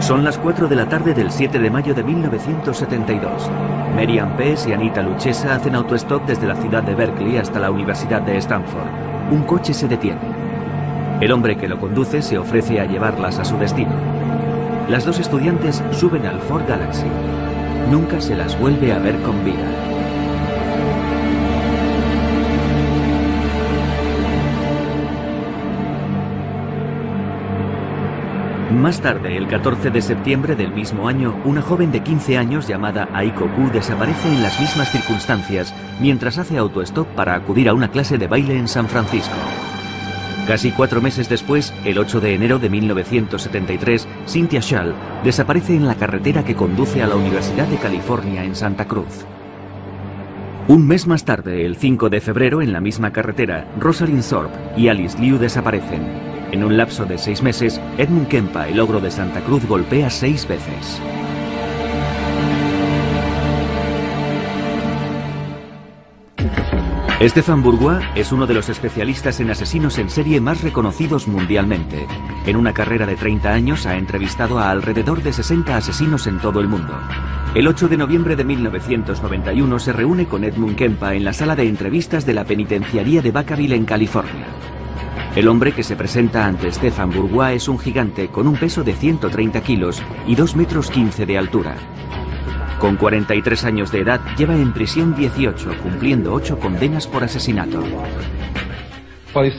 Son las 4 de la tarde del 7 de mayo de 1972. Merian Pes y Anita Luchesa hacen autostop desde la ciudad de Berkeley hasta la Universidad de Stanford. Un coche se detiene. El hombre que lo conduce se ofrece a llevarlas a su destino. Las dos estudiantes suben al Ford Galaxy. Nunca se las vuelve a ver con vida. Más tarde, el 14 de septiembre del mismo año, una joven de 15 años llamada Aiko Ku desaparece en las mismas circunstancias mientras hace autostop para acudir a una clase de baile en San Francisco. Casi cuatro meses después, el 8 de enero de 1973, Cynthia Schall desaparece en la carretera que conduce a la Universidad de California en Santa Cruz. Un mes más tarde, el 5 de febrero, en la misma carretera, Rosalind Thorpe y Alice Liu desaparecen. En un lapso de seis meses, Edmund Kempa, el ogro de Santa Cruz, golpea seis veces. Stefan Bourgois es uno de los especialistas en asesinos en serie más reconocidos mundialmente. En una carrera de 30 años ha entrevistado a alrededor de 60 asesinos en todo el mundo. El 8 de noviembre de 1991 se reúne con Edmund Kempa en la sala de entrevistas de la penitenciaría de Vacaville en California. El hombre que se presenta ante Stefan Bourgois es un gigante con un peso de 130 kilos y 2 metros 15 de altura. Con 43 años de edad, lleva en prisión 18, cumpliendo 8 condenas por asesinato.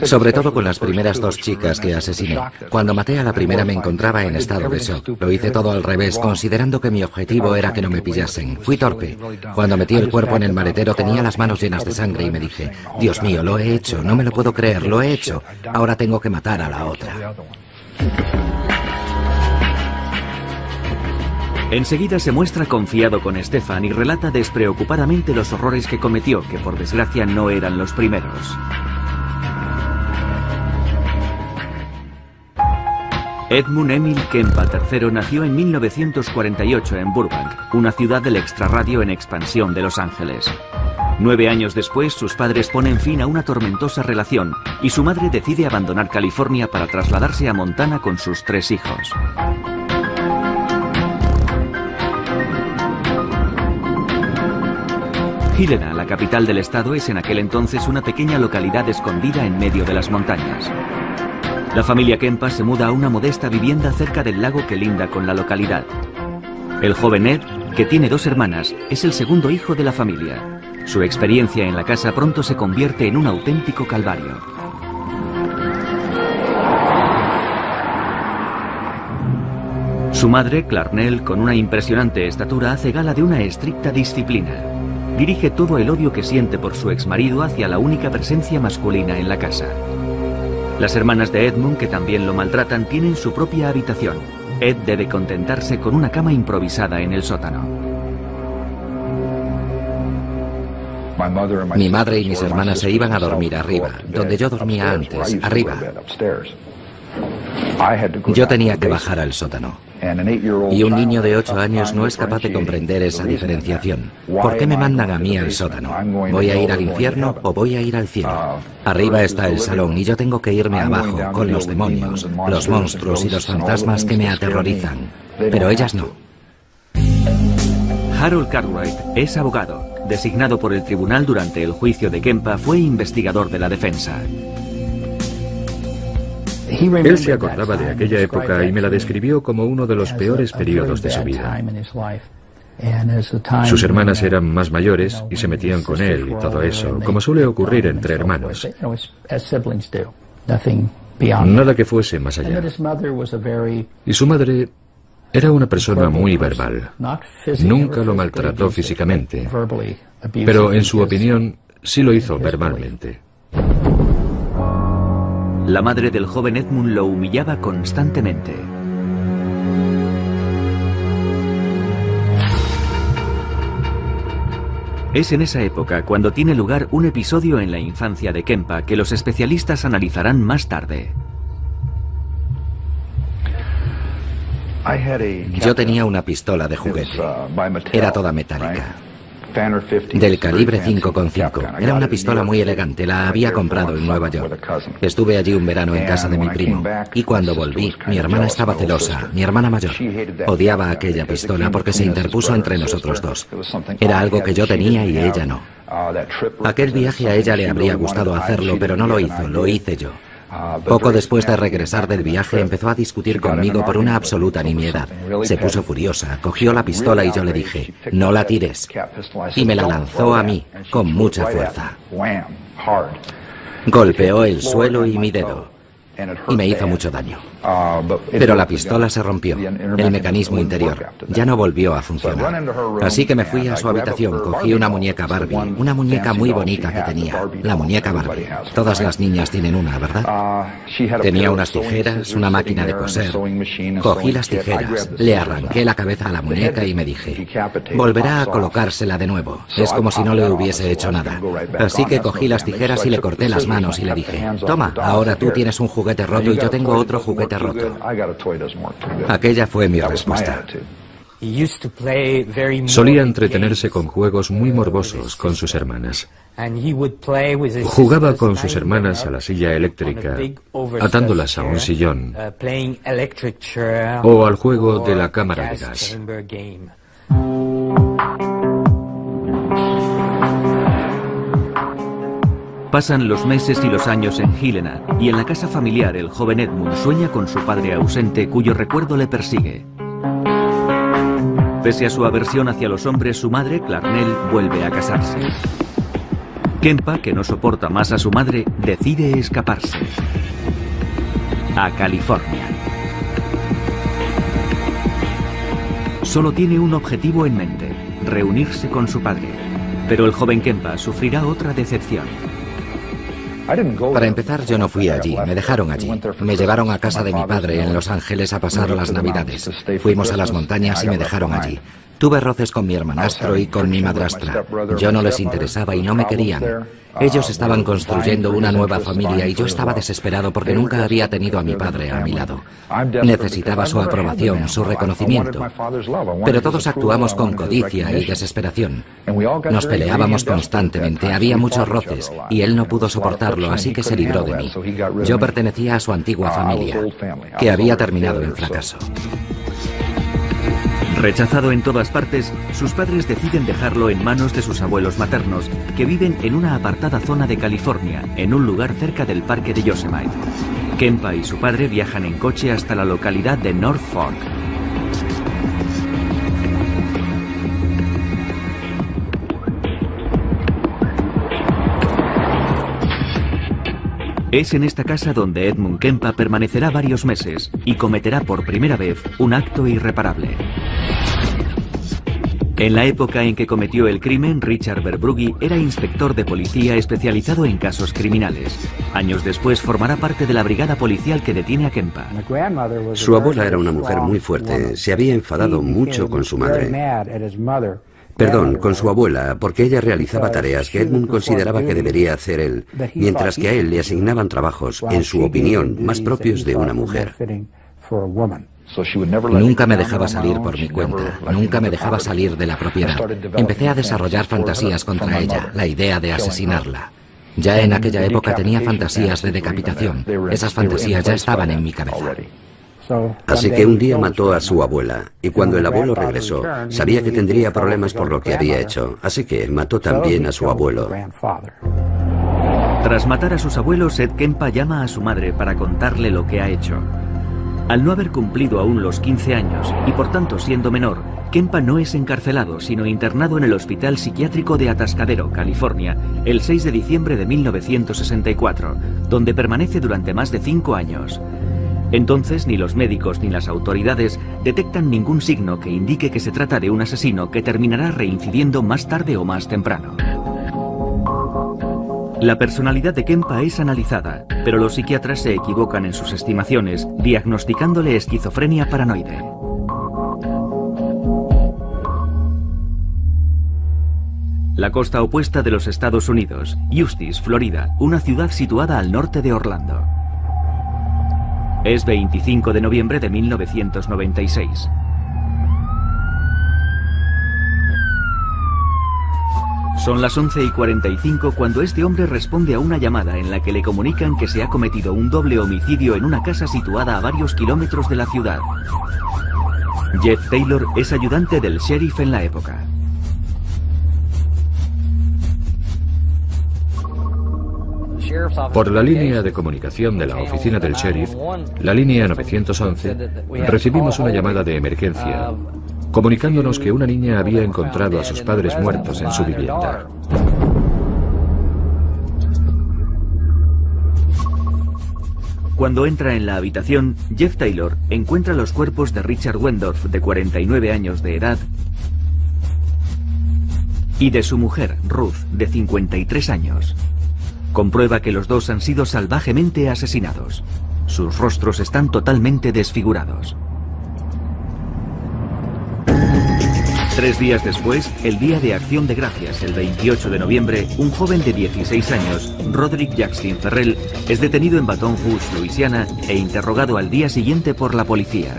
Sobre todo con las primeras dos chicas que asesiné. Cuando maté a la primera me encontraba en estado de shock. Lo hice todo al revés, considerando que mi objetivo era que no me pillasen. Fui torpe. Cuando metí el cuerpo en el maletero tenía las manos llenas de sangre y me dije, Dios mío, lo he hecho, no me lo puedo creer, lo he hecho. Ahora tengo que matar a la otra. Enseguida se muestra confiado con Stefan y relata despreocupadamente los horrores que cometió, que por desgracia no eran los primeros. Edmund Emil Kempa III nació en 1948 en Burbank, una ciudad del extrarradio en expansión de Los Ángeles. Nueve años después, sus padres ponen fin a una tormentosa relación y su madre decide abandonar California para trasladarse a Montana con sus tres hijos. Helena, la capital del estado, es en aquel entonces una pequeña localidad escondida en medio de las montañas. La familia Kempa se muda a una modesta vivienda cerca del lago que linda con la localidad. El joven Ed, que tiene dos hermanas, es el segundo hijo de la familia. Su experiencia en la casa pronto se convierte en un auténtico calvario. Su madre, Clarnell, con una impresionante estatura, hace gala de una estricta disciplina. Dirige todo el odio que siente por su exmarido hacia la única presencia masculina en la casa. Las hermanas de Edmund, que también lo maltratan, tienen su propia habitación. Ed debe contentarse con una cama improvisada en el sótano. Mi madre y mis hermanas se iban a dormir arriba, donde yo dormía antes, arriba. Yo tenía que bajar al sótano. Y un niño de 8 años no es capaz de comprender esa diferenciación. ¿Por qué me mandan a mí al sótano? ¿Voy a ir al infierno o voy a ir al cielo? Arriba está el salón y yo tengo que irme abajo con los demonios, los monstruos y los fantasmas que me aterrorizan. Pero ellas no. Harold Cartwright es abogado. Designado por el tribunal durante el juicio de Kempa, fue investigador de la defensa. Él se acordaba de aquella época y me la describió como uno de los peores periodos de su vida. Sus hermanas eran más mayores y se metían con él y todo eso, como suele ocurrir entre hermanos. Nada que fuese más allá. Y su madre era una persona muy verbal. Nunca lo maltrató físicamente, pero en su opinión sí lo hizo verbalmente. La madre del joven Edmund lo humillaba constantemente. Es en esa época cuando tiene lugar un episodio en la infancia de Kempa que los especialistas analizarán más tarde. Yo tenía una pistola de juguete. Era toda metálica. Del calibre 5,5. Era una pistola muy elegante, la había comprado en Nueva York. Estuve allí un verano en casa de mi primo y cuando volví, mi hermana estaba celosa, mi hermana mayor. Odiaba aquella pistola porque se interpuso entre nosotros dos. Era algo que yo tenía y ella no. Aquel viaje a ella le habría gustado hacerlo, pero no lo hizo, lo hice yo. Poco después de regresar del viaje empezó a discutir conmigo por una absoluta nimiedad. Se puso furiosa, cogió la pistola y yo le dije, no la tires. Y me la lanzó a mí, con mucha fuerza. Golpeó el suelo y mi dedo y me hizo mucho daño. Pero la pistola se rompió, el mecanismo interior. Ya no volvió a funcionar. Así que me fui a su habitación, cogí una muñeca Barbie, una muñeca muy bonita que tenía, la muñeca Barbie. Todas las niñas tienen una, ¿verdad? Tenía unas tijeras, una máquina de coser. Cogí las tijeras, le arranqué la cabeza a la muñeca y me dije, volverá a colocársela de nuevo. Es como si no le hubiese hecho nada. Así que cogí las tijeras y le corté las manos y le dije, toma, ahora tú tienes un juguete roto y yo tengo otro juguete roto. Aquella fue mi respuesta. Solía entretenerse con juegos muy morbosos con sus hermanas. Jugaba con sus hermanas a la silla eléctrica, atándolas a un sillón, o al juego de la cámara de gas. Pasan los meses y los años en Helena y en la casa familiar el joven Edmund sueña con su padre ausente cuyo recuerdo le persigue. Pese a su aversión hacia los hombres, su madre, Clarnell, vuelve a casarse. Kempa, que no soporta más a su madre, decide escaparse. A California. Solo tiene un objetivo en mente, reunirse con su padre. Pero el joven Kempa sufrirá otra decepción. Para empezar, yo no fui allí, me dejaron allí. Me llevaron a casa de mi padre en Los Ángeles a pasar las Navidades. Fuimos a las montañas y me dejaron allí. Tuve roces con mi hermanastro y con mi madrastra. Yo no les interesaba y no me querían. Ellos estaban construyendo una nueva familia y yo estaba desesperado porque nunca había tenido a mi padre a mi lado. Necesitaba su aprobación, su reconocimiento. Pero todos actuamos con codicia y desesperación. Nos peleábamos constantemente, había muchos roces y él no pudo soportarlo, así que se libró de mí. Yo pertenecía a su antigua familia, que había terminado en fracaso. Rechazado en todas partes, sus padres deciden dejarlo en manos de sus abuelos maternos, que viven en una apartada zona de California, en un lugar cerca del parque de Yosemite. Kempa y su padre viajan en coche hasta la localidad de North Fork. Es en esta casa donde Edmund Kempa permanecerá varios meses y cometerá por primera vez un acto irreparable. En la época en que cometió el crimen, Richard Verbrugge era inspector de policía especializado en casos criminales. Años después formará parte de la brigada policial que detiene a Kempa. Su abuela era una mujer muy fuerte. Se había enfadado mucho con su madre. Perdón, con su abuela, porque ella realizaba tareas que Edmund consideraba que debería hacer él, mientras que a él le asignaban trabajos, en su opinión, más propios de una mujer. Nunca me dejaba salir por mi cuenta, nunca me dejaba salir de la propiedad. Empecé a desarrollar fantasías contra ella, la idea de asesinarla. Ya en aquella época tenía fantasías de decapitación. Esas fantasías ya estaban en mi cabeza. Así que un día mató a su abuela y cuando el abuelo regresó sabía que tendría problemas por lo que había hecho, así que mató también a su abuelo. Tras matar a sus abuelos, Ed Kempa llama a su madre para contarle lo que ha hecho. Al no haber cumplido aún los 15 años y por tanto siendo menor, Kempa no es encarcelado, sino internado en el Hospital Psiquiátrico de Atascadero, California, el 6 de diciembre de 1964, donde permanece durante más de cinco años. Entonces ni los médicos ni las autoridades detectan ningún signo que indique que se trata de un asesino que terminará reincidiendo más tarde o más temprano. La personalidad de Kempa es analizada, pero los psiquiatras se equivocan en sus estimaciones, diagnosticándole esquizofrenia paranoide. La costa opuesta de los Estados Unidos, Eustis, Florida, una ciudad situada al norte de Orlando. Es 25 de noviembre de 1996. Son las 11 y 45 cuando este hombre responde a una llamada en la que le comunican que se ha cometido un doble homicidio en una casa situada a varios kilómetros de la ciudad. Jeff Taylor es ayudante del sheriff en la época. Por la línea de comunicación de la oficina del sheriff, la línea 911, recibimos una llamada de emergencia comunicándonos que una niña había encontrado a sus padres muertos en su vivienda. Cuando entra en la habitación, Jeff Taylor encuentra los cuerpos de Richard Wendorf, de 49 años de edad, y de su mujer, Ruth, de 53 años. Comprueba que los dos han sido salvajemente asesinados. Sus rostros están totalmente desfigurados. Tres días después, el Día de Acción de Gracias, el 28 de noviembre, un joven de 16 años, Roderick Jackson Ferrell, es detenido en Baton Rouge, Luisiana, e interrogado al día siguiente por la policía.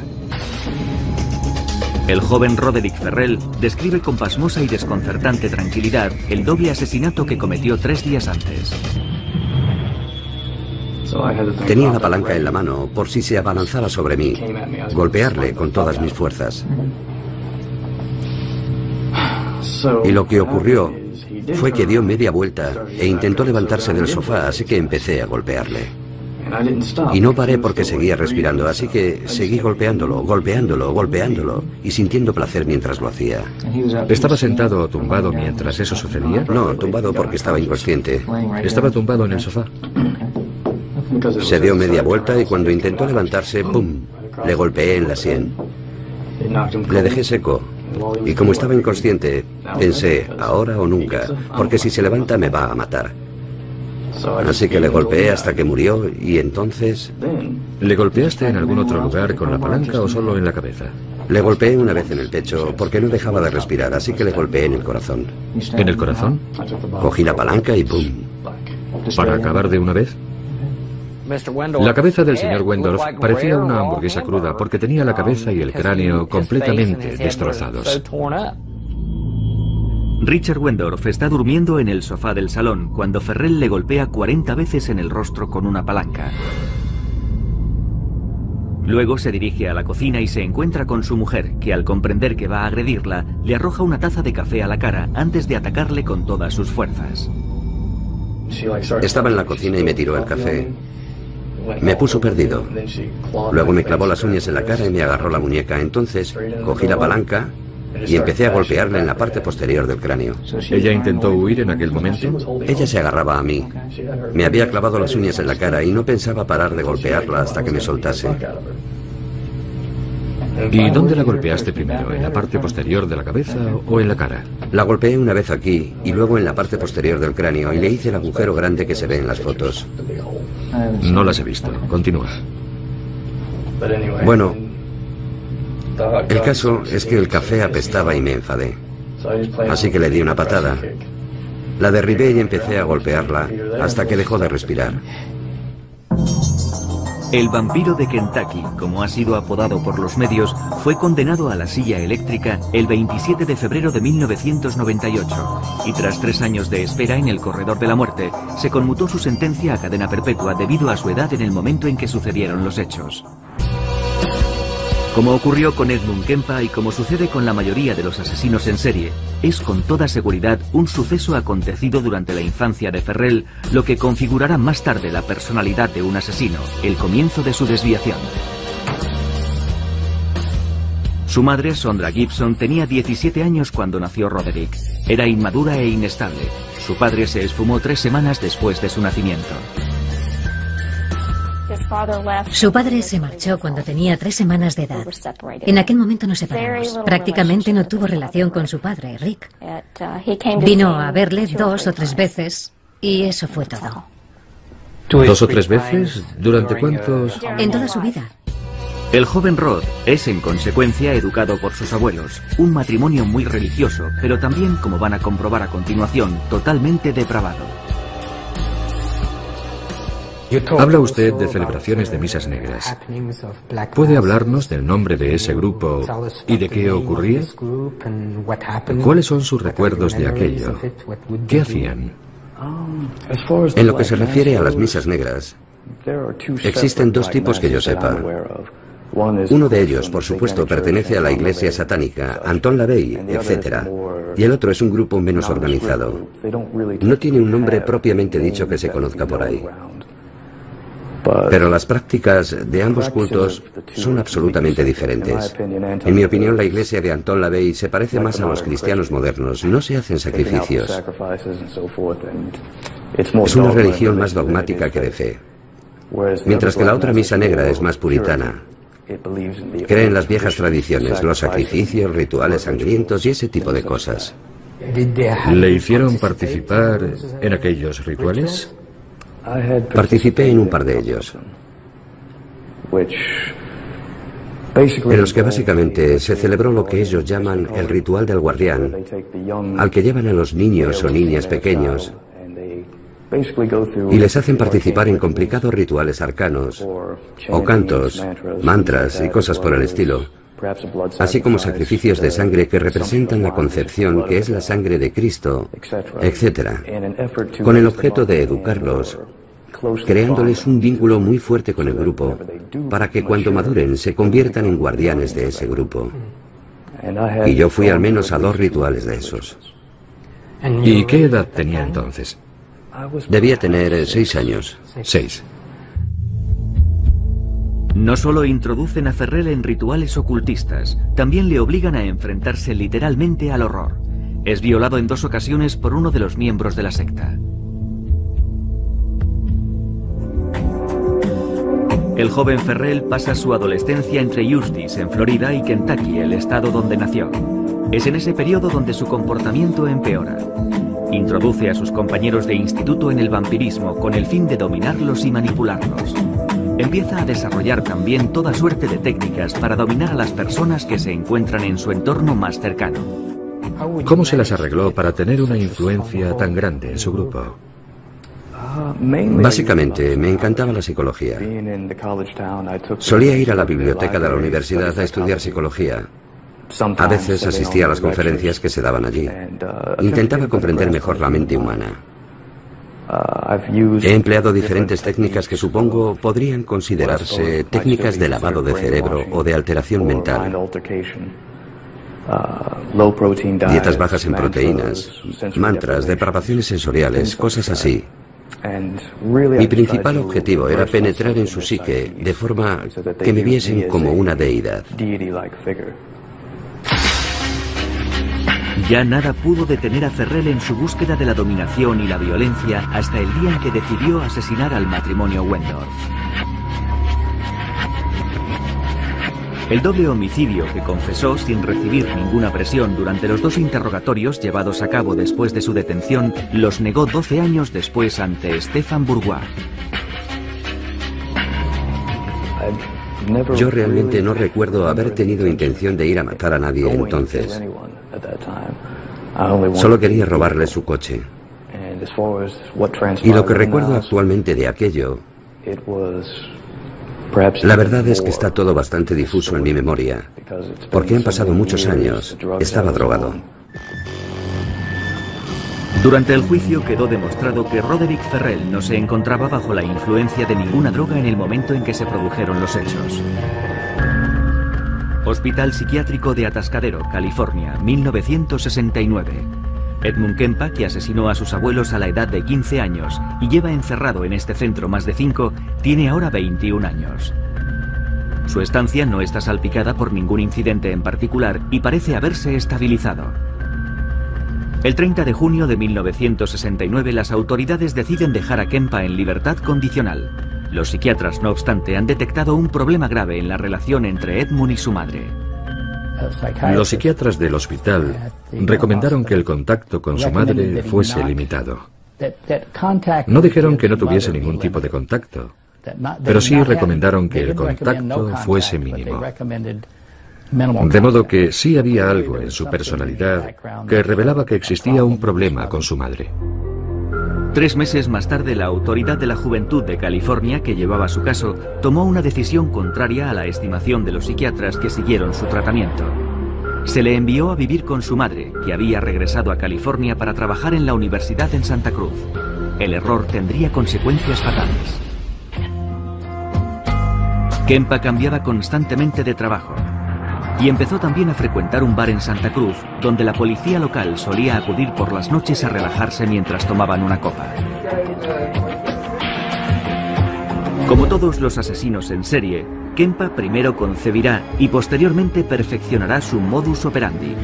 El joven Roderick Ferrell describe con pasmosa y desconcertante tranquilidad el doble asesinato que cometió tres días antes. Tenía la palanca en la mano por si se abalanzaba sobre mí, golpearle con todas mis fuerzas. Y lo que ocurrió fue que dio media vuelta e intentó levantarse del sofá, así que empecé a golpearle. Y no paré porque seguía respirando, así que seguí golpeándolo, golpeándolo, golpeándolo y sintiendo placer mientras lo hacía. ¿Estaba sentado o tumbado mientras eso sucedía? No, tumbado porque estaba inconsciente. Estaba tumbado en el sofá. Se dio media vuelta y cuando intentó levantarse, ¡pum! Le golpeé en la sien. Le dejé seco, y como estaba inconsciente, pensé, ahora o nunca, porque si se levanta me va a matar. Así que le golpeé hasta que murió y entonces... ¿Le golpeaste en algún otro lugar con la palanca o solo en la cabeza? Le golpeé una vez en el pecho porque no dejaba de respirar, así que le golpeé en el corazón. ¿En el corazón? Cogí la palanca y ¡pum! ¿Para acabar de una vez? La cabeza del señor Wendorf parecía una hamburguesa cruda porque tenía la cabeza y el cráneo completamente destrozados. Richard Wendorf está durmiendo en el sofá del salón cuando Ferrell le golpea 40 veces en el rostro con una palanca. Luego se dirige a la cocina y se encuentra con su mujer, que al comprender que va a agredirla, le arroja una taza de café a la cara antes de atacarle con todas sus fuerzas. Estaba en la cocina y me tiró el café. Me puso perdido. Luego me clavó las uñas en la cara y me agarró la muñeca. Entonces cogí la palanca y empecé a golpearla en la parte posterior del cráneo. ¿Ella intentó huir en aquel momento? Ella se agarraba a mí. Me había clavado las uñas en la cara y no pensaba parar de golpearla hasta que me soltase. ¿Y dónde la golpeaste primero? ¿En la parte posterior de la cabeza o en la cara? La golpeé una vez aquí y luego en la parte posterior del cráneo y le hice el agujero grande que se ve en las fotos. No las he visto. Continúa. Bueno, el caso es que el café apestaba y me enfadé. Así que le di una patada. La derribé y empecé a golpearla hasta que dejó de respirar. El vampiro de Kentucky, como ha sido apodado por los medios, fue condenado a la silla eléctrica el 27 de febrero de 1998 y tras tres años de espera en el corredor de la muerte, se conmutó su sentencia a cadena perpetua debido a su edad en el momento en que sucedieron los hechos. Como ocurrió con Edmund Kempa y como sucede con la mayoría de los asesinos en serie, es con toda seguridad un suceso acontecido durante la infancia de Ferrell lo que configurará más tarde la personalidad de un asesino, el comienzo de su desviación. Su madre, Sondra Gibson, tenía 17 años cuando nació Roderick. Era inmadura e inestable. Su padre se esfumó tres semanas después de su nacimiento. Su padre se marchó cuando tenía tres semanas de edad. En aquel momento nos separamos. Prácticamente no tuvo relación con su padre, Rick. Vino a verle dos o tres veces y eso fue todo. ¿Dos o tres veces? ¿Durante cuántos? En toda su vida. El joven Rod es en consecuencia educado por sus abuelos, un matrimonio muy religioso, pero también, como van a comprobar a continuación, totalmente depravado. Habla usted de celebraciones de misas negras. ¿Puede hablarnos del nombre de ese grupo y de qué ocurría? ¿Cuáles son sus recuerdos de aquello? ¿Qué hacían? En lo que se refiere a las misas negras, existen dos tipos que yo sepa. Uno de ellos, por supuesto, pertenece a la iglesia satánica, Anton LaVey, etc. Y el otro es un grupo menos organizado. No tiene un nombre propiamente dicho que se conozca por ahí. Pero las prácticas de ambos cultos son absolutamente diferentes. En mi opinión, la iglesia de Anton LaVey se parece más a los cristianos modernos. No se hacen sacrificios. Es una religión más dogmática que de fe. Mientras que la otra misa negra es más puritana. Cree en las viejas tradiciones, los sacrificios, rituales sangrientos y ese tipo de cosas. ¿Le hicieron participar en aquellos rituales? Participé en un par de ellos, en los que básicamente se celebró lo que ellos llaman el ritual del guardián, al que llevan a los niños o niñas pequeños y les hacen participar en complicados rituales arcanos, o cantos, mantras y cosas por el estilo, así como sacrificios de sangre que representan la concepción que es la sangre de Cristo, etc., con el objeto de educarlos, creándoles un vínculo muy fuerte con el grupo, para que cuando maduren se conviertan en guardianes de ese grupo. Y yo fui al menos a dos rituales de esos. ¿Y qué edad tenía entonces? Debía tener seis años. Seis. No solo introducen a Ferrell en rituales ocultistas, también le obligan a enfrentarse literalmente al horror. Es violado en dos ocasiones por uno de los miembros de la secta. El joven Ferrell pasa su adolescencia entre Eustis, en Florida, y Kentucky, el estado donde nació. Es en ese periodo donde su comportamiento empeora. Introduce a sus compañeros de instituto en el vampirismo con el fin de dominarlos y manipularlos. Empieza a desarrollar también toda suerte de técnicas para dominar a las personas que se encuentran en su entorno más cercano. ¿Cómo se las arregló para tener una influencia tan grande en su grupo? Básicamente, me encantaba la psicología. Solía ir a la biblioteca de la universidad a estudiar psicología. A veces asistía a las conferencias que se daban allí. Intentaba comprender mejor la mente humana. He empleado diferentes técnicas que supongo podrían considerarse técnicas de lavado de cerebro o de alteración mental. Dietas bajas en proteínas, mantras, depravaciones sensoriales, cosas así. Mi principal objetivo era penetrar en su psique de forma que me viesen como una deidad. Ya nada pudo detener a Ferrell en su búsqueda de la dominación y la violencia hasta el día en que decidió asesinar al matrimonio Wendorf. El doble homicidio que confesó sin recibir ninguna presión durante los dos interrogatorios llevados a cabo después de su detención los negó 12 años después ante Stefan Bourgois. Yo realmente no recuerdo haber tenido intención de ir a matar a nadie entonces. Solo quería robarle su coche. Y lo que recuerdo actualmente de aquello, la verdad es que está todo bastante difuso en mi memoria, porque han pasado muchos años. Estaba drogado. Durante el juicio quedó demostrado que Roderick Ferrell no se encontraba bajo la influencia de ninguna droga en el momento en que se produjeron los hechos. Hospital Psiquiátrico de Atascadero, California, 1969. Edmund Kempa, que asesinó a sus abuelos a la edad de 15 años y lleva encerrado en este centro más de 5, tiene ahora 21 años. Su estancia no está salpicada por ningún incidente en particular y parece haberse estabilizado. El 30 de junio de 1969 las autoridades deciden dejar a Kempa en libertad condicional. Los psiquiatras, no obstante, han detectado un problema grave en la relación entre Edmund y su madre. Los psiquiatras del hospital recomendaron que el contacto con su madre fuese limitado. No dijeron que no tuviese ningún tipo de contacto, pero sí recomendaron que el contacto fuese mínimo. De modo que sí había algo en su personalidad que revelaba que existía un problema con su madre. Tres meses más tarde, la Autoridad de la Juventud de California, que llevaba su caso, tomó una decisión contraria a la estimación de los psiquiatras que siguieron su tratamiento. Se le envió a vivir con su madre, que había regresado a California para trabajar en la universidad en Santa Cruz. El error tendría consecuencias fatales. Kempa cambiaba constantemente de trabajo y empezó también a frecuentar un bar en Santa Cruz, donde la policía local solía acudir por las noches a relajarse mientras tomaban una copa. Como todos los asesinos en serie, Kempa primero concebirá y posteriormente perfeccionará su modus operandi.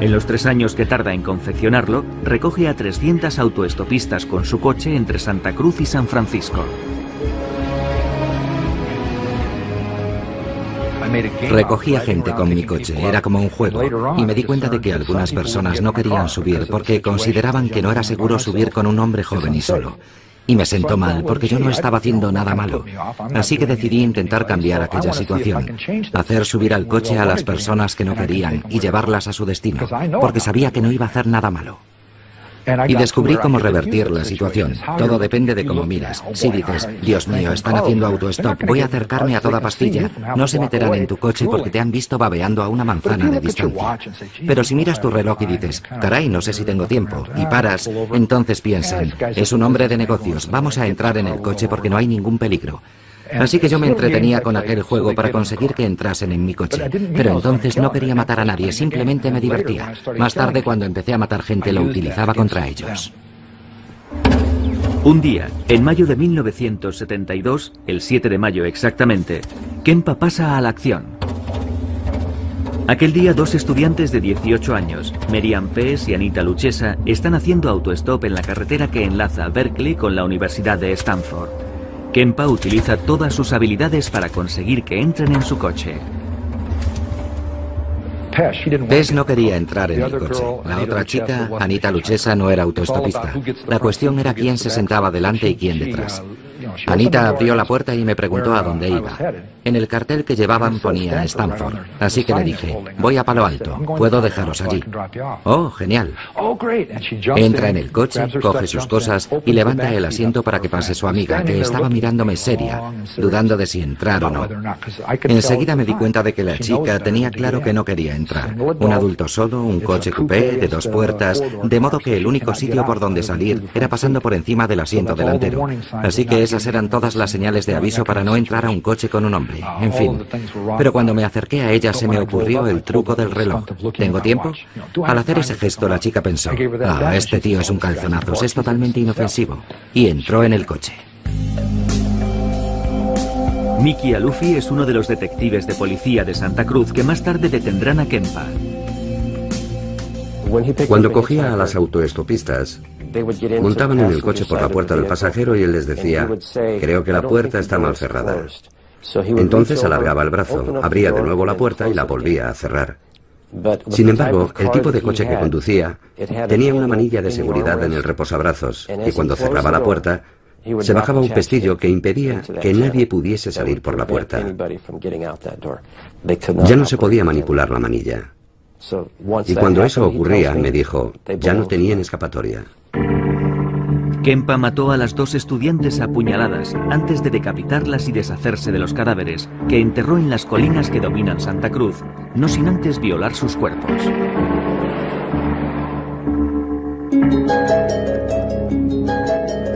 En los tres años que tarda en confeccionarlo, recoge a 300 autoestopistas con su coche entre Santa Cruz y San Francisco. Recogía gente con mi coche, era como un juego, y me di cuenta de que algunas personas no querían subir porque consideraban que no era seguro subir con un hombre joven y solo. Y me sentó mal porque yo no estaba haciendo nada malo. Así que decidí intentar cambiar aquella situación. Hacer subir al coche a las personas que no querían y llevarlas a su destino. Porque sabía que no iba a hacer nada malo. Y descubrí cómo revertir la situación. Todo depende de cómo miras. Si dices, Dios mío, están haciendo autostop, voy a acercarme a toda pastilla, no se meterán en tu coche porque te han visto babeando a una manzana de distancia. Pero si miras tu reloj y dices, caray, no sé si tengo tiempo, y paras, entonces piensan, es un hombre de negocios, vamos a entrar en el coche porque no hay ningún peligro. Así que yo me entretenía con aquel juego para conseguir que entrasen en mi coche. Pero entonces no quería matar a nadie, simplemente me divertía. Más tarde, cuando empecé a matar gente, lo utilizaba contra ellos. Un día, en mayo de 1972, el 7 de mayo exactamente, Kempa pasa a la acción. Aquel día dos estudiantes de 18 años, Merian Pes y Anita Luchesa, están haciendo autostop en la carretera que enlaza Berkeley con la Universidad de Stanford. Kempa utiliza todas sus habilidades para conseguir que entren en su coche. Tess no quería entrar en el coche. La otra chica, Anita Luchesa, no era autoestopista. La cuestión era quién se sentaba delante y quién detrás. Anita abrió la puerta y me preguntó a dónde iba. En el cartel que llevaban ponía Stanford, así que le dije, voy a Palo Alto, puedo dejaros allí. Oh, genial. Entra en el coche, coge sus cosas y levanta el asiento para que pase su amiga, que estaba mirándome seria, dudando de si entrar o no. Enseguida me di cuenta de que la chica tenía claro que no quería entrar. Un adulto solo, un coche coupé de dos puertas, de modo que el único sitio por donde salir era pasando por encima del asiento delantero. Así que esas eran todas las señales de aviso para no entrar a un coche con un hombre. En fin. Pero cuando me acerqué a ella se me ocurrió el truco del reloj. ¿Tengo tiempo? Al hacer ese gesto la chica pensó, ah, este tío es un calzonazos, es totalmente inofensivo. Y entró en el coche. Mickey Alufi es uno de los detectives de policía de Santa Cruz que más tarde detendrán a Kempa. Cuando cogía a las autoestopistas, Montaban en el coche por la puerta del pasajero y él les decía, creo que la puerta está mal cerrada. Entonces alargaba el brazo, abría de nuevo la puerta y la volvía a cerrar. Sin embargo, el tipo de coche que conducía tenía una manilla de seguridad en el reposabrazos y cuando cerraba la puerta, se bajaba un pestillo que impedía que nadie pudiese salir por la puerta. Ya no se podía manipular la manilla. Y cuando eso ocurría, me dijo, ya no tenían escapatoria. Kempa mató a las dos estudiantes apuñaladas antes de decapitarlas y deshacerse de los cadáveres, que enterró en las colinas que dominan Santa Cruz, no sin antes violar sus cuerpos.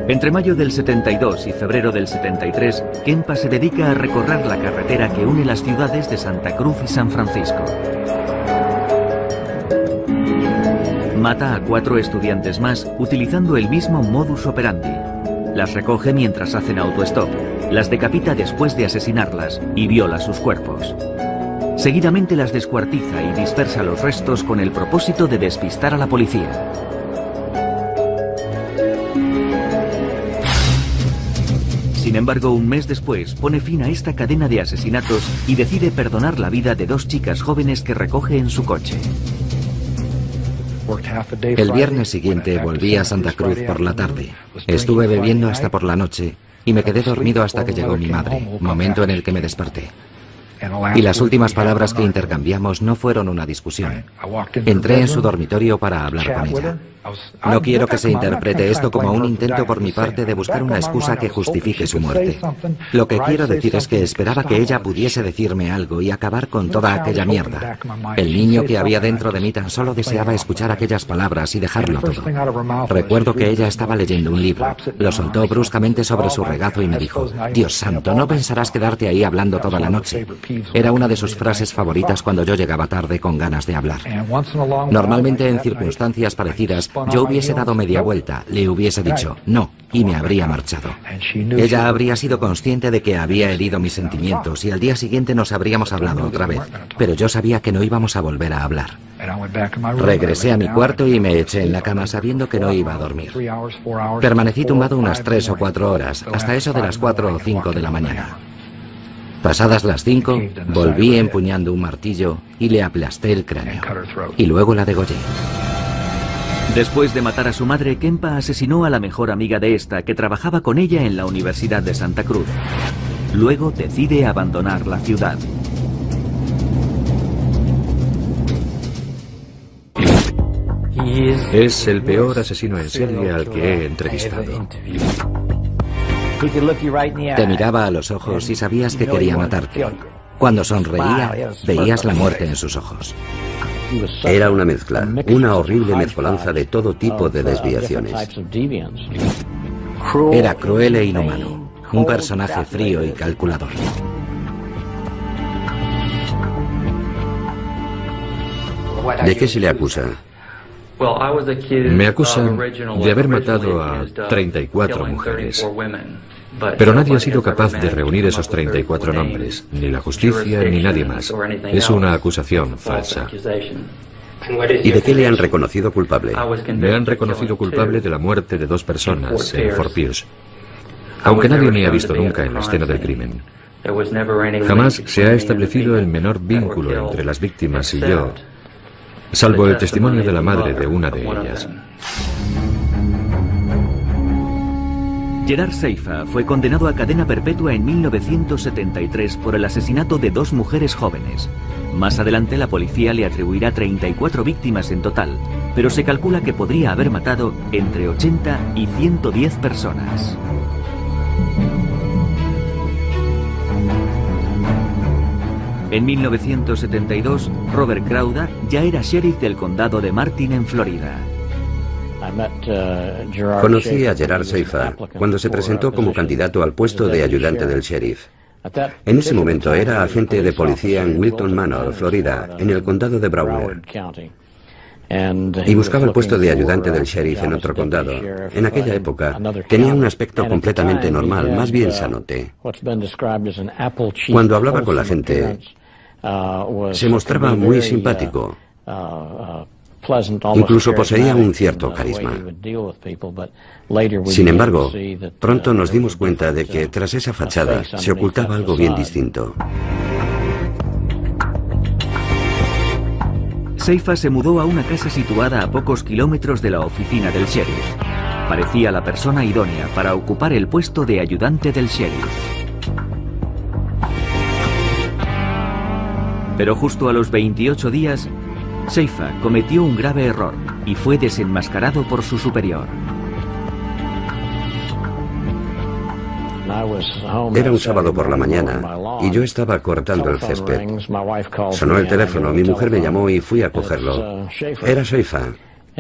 Entre mayo del 72 y febrero del 73, Kempa se dedica a recorrer la carretera que une las ciudades de Santa Cruz y San Francisco. Mata a cuatro estudiantes más utilizando el mismo modus operandi. Las recoge mientras hacen autostop, las decapita después de asesinarlas y viola sus cuerpos. Seguidamente las descuartiza y dispersa los restos con el propósito de despistar a la policía. Sin embargo, un mes después pone fin a esta cadena de asesinatos y decide perdonar la vida de dos chicas jóvenes que recoge en su coche. El viernes siguiente volví a Santa Cruz por la tarde. Estuve bebiendo hasta por la noche y me quedé dormido hasta que llegó mi madre, momento en el que me desperté. Y las últimas palabras que intercambiamos no fueron una discusión. Entré en su dormitorio para hablar con ella. No quiero que se interprete esto como un intento por mi parte de buscar una excusa que justifique su muerte. Lo que quiero decir es que esperaba que ella pudiese decirme algo y acabar con toda aquella mierda. El niño que había dentro de mí tan solo deseaba escuchar aquellas palabras y dejarlo todo. Recuerdo que ella estaba leyendo un libro. Lo soltó bruscamente sobre su regazo y me dijo, Dios santo, no pensarás quedarte ahí hablando toda la noche. Era una de sus frases favoritas cuando yo llegaba tarde con ganas de hablar. Normalmente en circunstancias parecidas yo hubiese dado media vuelta, le hubiese dicho no y me habría marchado. Ella habría sido consciente de que había herido mis sentimientos y al día siguiente nos habríamos hablado otra vez, pero yo sabía que no íbamos a volver a hablar. Regresé a mi cuarto y me eché en la cama sabiendo que no iba a dormir. Permanecí tumbado unas tres o cuatro horas, hasta eso de las cuatro o cinco de la mañana. Pasadas las cinco, volví empuñando un martillo y le aplasté el cráneo. Y luego la degollé. Después de matar a su madre, Kempa asesinó a la mejor amiga de esta, que trabajaba con ella en la Universidad de Santa Cruz. Luego decide abandonar la ciudad. Es el peor asesino en serie al que he entrevistado. Te miraba a los ojos y sabías que quería matarte. Cuando sonreía, veías la muerte en sus ojos. Era una mezcla, una horrible mezcolanza de todo tipo de desviaciones. Era cruel e inhumano, un personaje frío y calculador. ¿De qué se le acusa? Me acusan de haber matado a 34 mujeres. Pero nadie ha sido capaz de reunir esos 34 nombres, ni la justicia ni nadie más. Es una acusación falsa. ¿Y de qué le han reconocido culpable? Me han reconocido culpable de la muerte de dos personas en Fort Pierce, aunque nadie me ha visto nunca en la escena del crimen. Jamás se ha establecido el menor vínculo entre las víctimas y yo, salvo el testimonio de la madre de una de ellas. Gerard Seifa fue condenado a cadena perpetua en 1973 por el asesinato de dos mujeres jóvenes. Más adelante la policía le atribuirá 34 víctimas en total, pero se calcula que podría haber matado entre 80 y 110 personas. En 1972, Robert Crowder ya era sheriff del condado de Martin en Florida. Uh, Conocí a Gerard Seifa cuando se presentó como candidato al puesto de ayudante del sheriff. En ese momento era agente de policía en Wilton Manor, Florida, en el condado de Broward. Y buscaba el puesto de ayudante del sheriff en otro condado. En aquella época tenía un aspecto completamente normal, más bien uh, sanote. Cuando hablaba con la gente, uh, se mostraba muy simpático. Incluso poseía un cierto carisma. Sin embargo, pronto nos dimos cuenta de que tras esa fachada se ocultaba algo bien distinto. Seifa se mudó a una casa situada a pocos kilómetros de la oficina del sheriff. Parecía la persona idónea para ocupar el puesto de ayudante del sheriff. Pero justo a los 28 días, Seifa cometió un grave error y fue desenmascarado por su superior. Era un sábado por la mañana y yo estaba cortando el césped. Sonó el teléfono, mi mujer me llamó y fui a cogerlo. Era Seifa.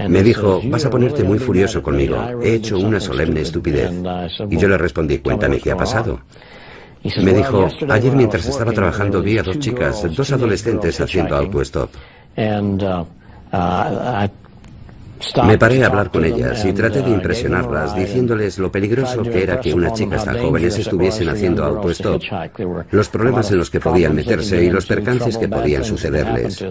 Me dijo, vas a ponerte muy furioso conmigo. He hecho una solemne estupidez. Y yo le respondí, cuéntame qué ha pasado. Me dijo, ayer mientras estaba trabajando vi a dos chicas, dos adolescentes haciendo auto-stop. Uh, uh, Me paré a hablar con ellas y traté de uh, impresionarlas, diciéndoles lo peligroso que era que unas chicas tan jóvenes estuviesen haciendo auto-stop, los problemas en los que podían meterse y los percances que podían sucederles.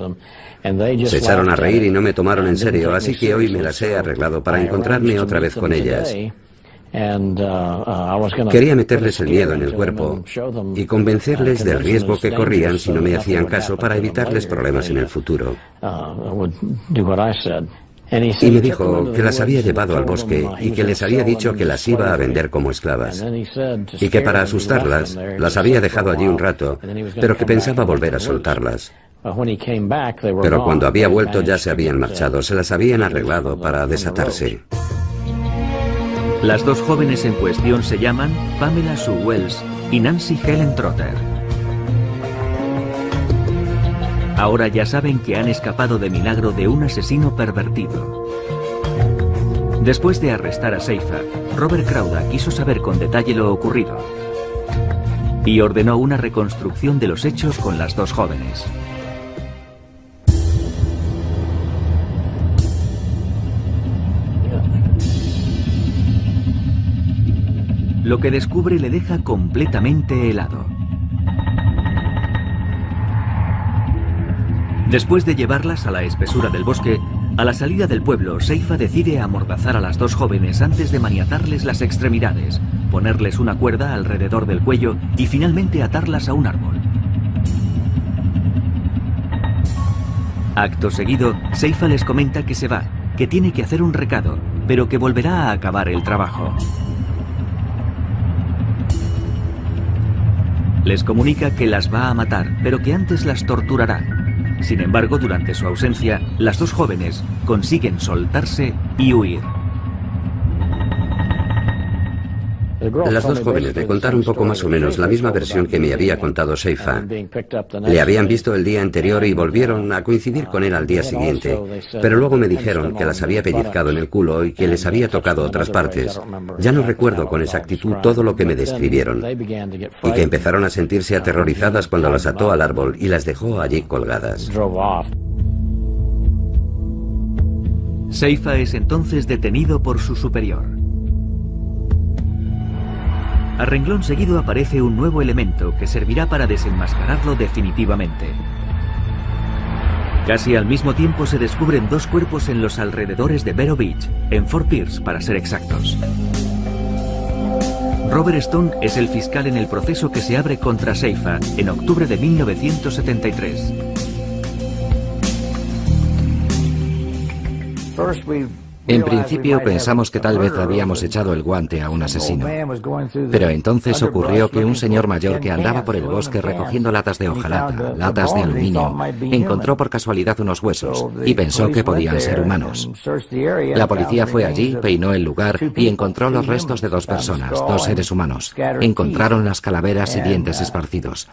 Se echaron a reír y no me tomaron en serio, así que hoy me las he arreglado para encontrarme otra vez con ellas. Uh, uh, Quería meterles el miedo en el cuerpo y convencerles del riesgo que corrían si no me hacían caso para evitarles problemas en el futuro. Uh, y me dijo que las había llevado al bosque y que les había dicho que las iba a vender como esclavas. Y que para asustarlas las había dejado allí un rato, pero que pensaba volver a soltarlas. Pero cuando había vuelto ya se habían marchado, se las habían arreglado para desatarse. Las dos jóvenes en cuestión se llaman Pamela Sue Wells y Nancy Helen Trotter. Ahora ya saben que han escapado de milagro de un asesino pervertido. Después de arrestar a Seifa, Robert Crowder quiso saber con detalle lo ocurrido y ordenó una reconstrucción de los hechos con las dos jóvenes. Lo que descubre le deja completamente helado. Después de llevarlas a la espesura del bosque, a la salida del pueblo, Seifa decide amordazar a las dos jóvenes antes de maniatarles las extremidades, ponerles una cuerda alrededor del cuello y finalmente atarlas a un árbol. Acto seguido, Seifa les comenta que se va, que tiene que hacer un recado, pero que volverá a acabar el trabajo. Les comunica que las va a matar, pero que antes las torturará. Sin embargo, durante su ausencia, las dos jóvenes consiguen soltarse y huir. Las dos jóvenes me contaron un poco más o menos la misma versión que me había contado Seifa. Le habían visto el día anterior y volvieron a coincidir con él al día siguiente, pero luego me dijeron que las había pellizcado en el culo y que les había tocado otras partes. Ya no recuerdo con exactitud todo lo que me describieron y que empezaron a sentirse aterrorizadas cuando las ató al árbol y las dejó allí colgadas. Seifa es entonces detenido por su superior. A renglón seguido aparece un nuevo elemento que servirá para desenmascararlo definitivamente. Casi al mismo tiempo se descubren dos cuerpos en los alrededores de Vero Beach, en Fort Pierce para ser exactos. Robert Stone es el fiscal en el proceso que se abre contra Seifa en octubre de 1973. En principio pensamos que tal vez habíamos echado el guante a un asesino. Pero entonces ocurrió que un señor mayor que andaba por el bosque recogiendo latas de hojalata, latas de aluminio, encontró por casualidad unos huesos y pensó que podían ser humanos. La policía fue allí, peinó el lugar y encontró los restos de dos personas, dos seres humanos. Encontraron las calaveras y dientes esparcidos.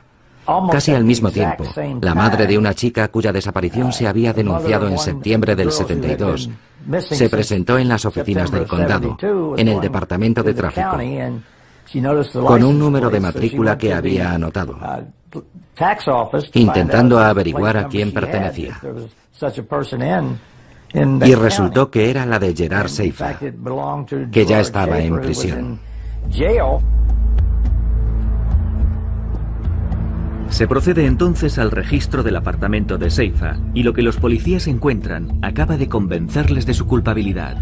Casi al mismo tiempo, la madre de una chica cuya desaparición se había denunciado en septiembre del 72 se presentó en las oficinas del condado, en el departamento de tráfico, con un número de matrícula que había anotado, intentando averiguar a quién pertenecía. Y resultó que era la de Gerard Seifa, que ya estaba en prisión. Se procede entonces al registro del apartamento de Seifa y lo que los policías encuentran acaba de convencerles de su culpabilidad.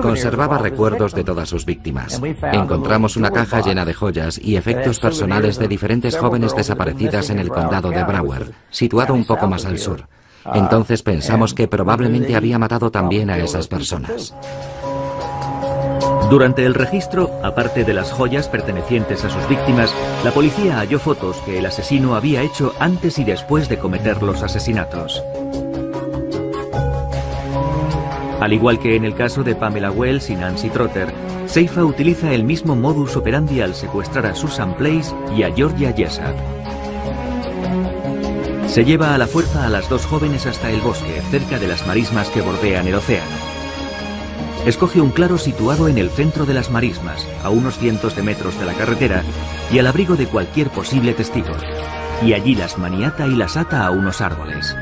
Conservaba recuerdos de todas sus víctimas. Encontramos una caja llena de joyas y efectos personales de diferentes jóvenes desaparecidas en el condado de Broward, situado un poco más al sur. Entonces pensamos que probablemente había matado también a esas personas. Durante el registro, aparte de las joyas pertenecientes a sus víctimas, la policía halló fotos que el asesino había hecho antes y después de cometer los asesinatos. Al igual que en el caso de Pamela Wells y Nancy Trotter, Seifa utiliza el mismo modus operandi al secuestrar a Susan Place y a Georgia Jessup. Se lleva a la fuerza a las dos jóvenes hasta el bosque, cerca de las marismas que bordean el océano. Escoge un claro situado en el centro de las marismas, a unos cientos de metros de la carretera y al abrigo de cualquier posible testigo. Y allí las maniata y las ata a unos árboles.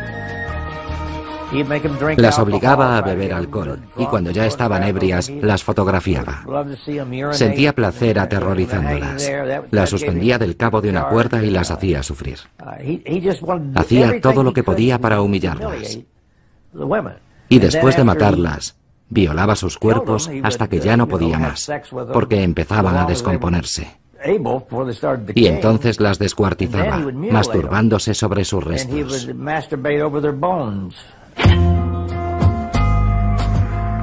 Las obligaba a beber alcohol y cuando ya estaban ebrias las fotografiaba. Sentía placer aterrorizándolas. Las suspendía del cabo de una cuerda y las hacía sufrir. Hacía todo lo que podía para humillarlas. Y después de matarlas, Violaba sus cuerpos hasta que ya no podía más, porque empezaban a descomponerse. Y entonces las descuartizaba, masturbándose sobre sus restos.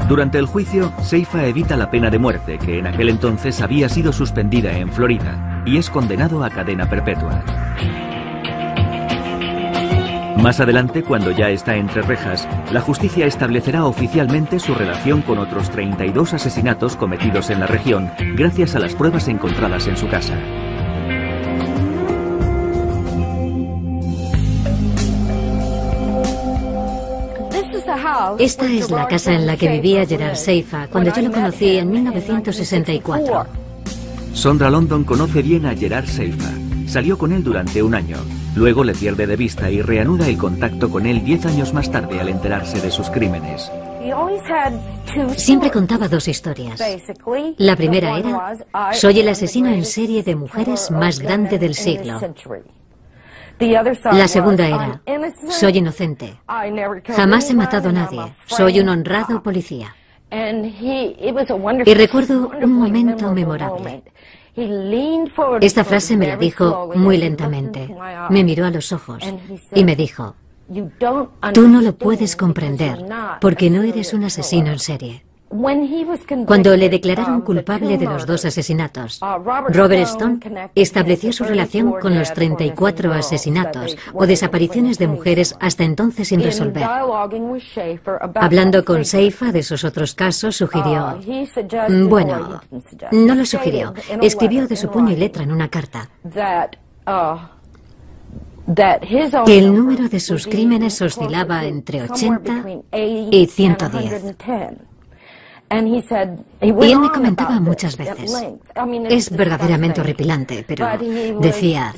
Durante el juicio, Seifa evita la pena de muerte, que en aquel entonces había sido suspendida en Florida, y es condenado a cadena perpetua. Más adelante, cuando ya está entre rejas, la justicia establecerá oficialmente su relación con otros 32 asesinatos cometidos en la región gracias a las pruebas encontradas en su casa. Esta es la casa en la que vivía Gerard Seifa cuando yo lo conocí en 1964. Sondra London conoce bien a Gerard Seifa. Salió con él durante un año. Luego le pierde de vista y reanuda el contacto con él diez años más tarde al enterarse de sus crímenes. Siempre contaba dos historias. La primera era, soy el asesino en serie de mujeres más grande del siglo. La segunda era, soy inocente. Jamás he matado a nadie. Soy un honrado policía. Y recuerdo un momento memorable. Esta frase me la dijo muy lentamente. Me miró a los ojos y me dijo, tú no lo puedes comprender porque no eres un asesino en serie. Cuando le declararon culpable de los dos asesinatos, uh, Robert Stone estableció su relación con los 34 asesinatos o desapariciones de mujeres hasta entonces sin resolver. Hablando con Seifa de esos otros casos, sugirió, uh, bueno, no lo sugirió, escribió de su puño y letra en una carta uh, que el número de sus crímenes oscilaba entre 80 y 110. Y él me comentaba muchas veces, es verdaderamente horripilante, pero decía,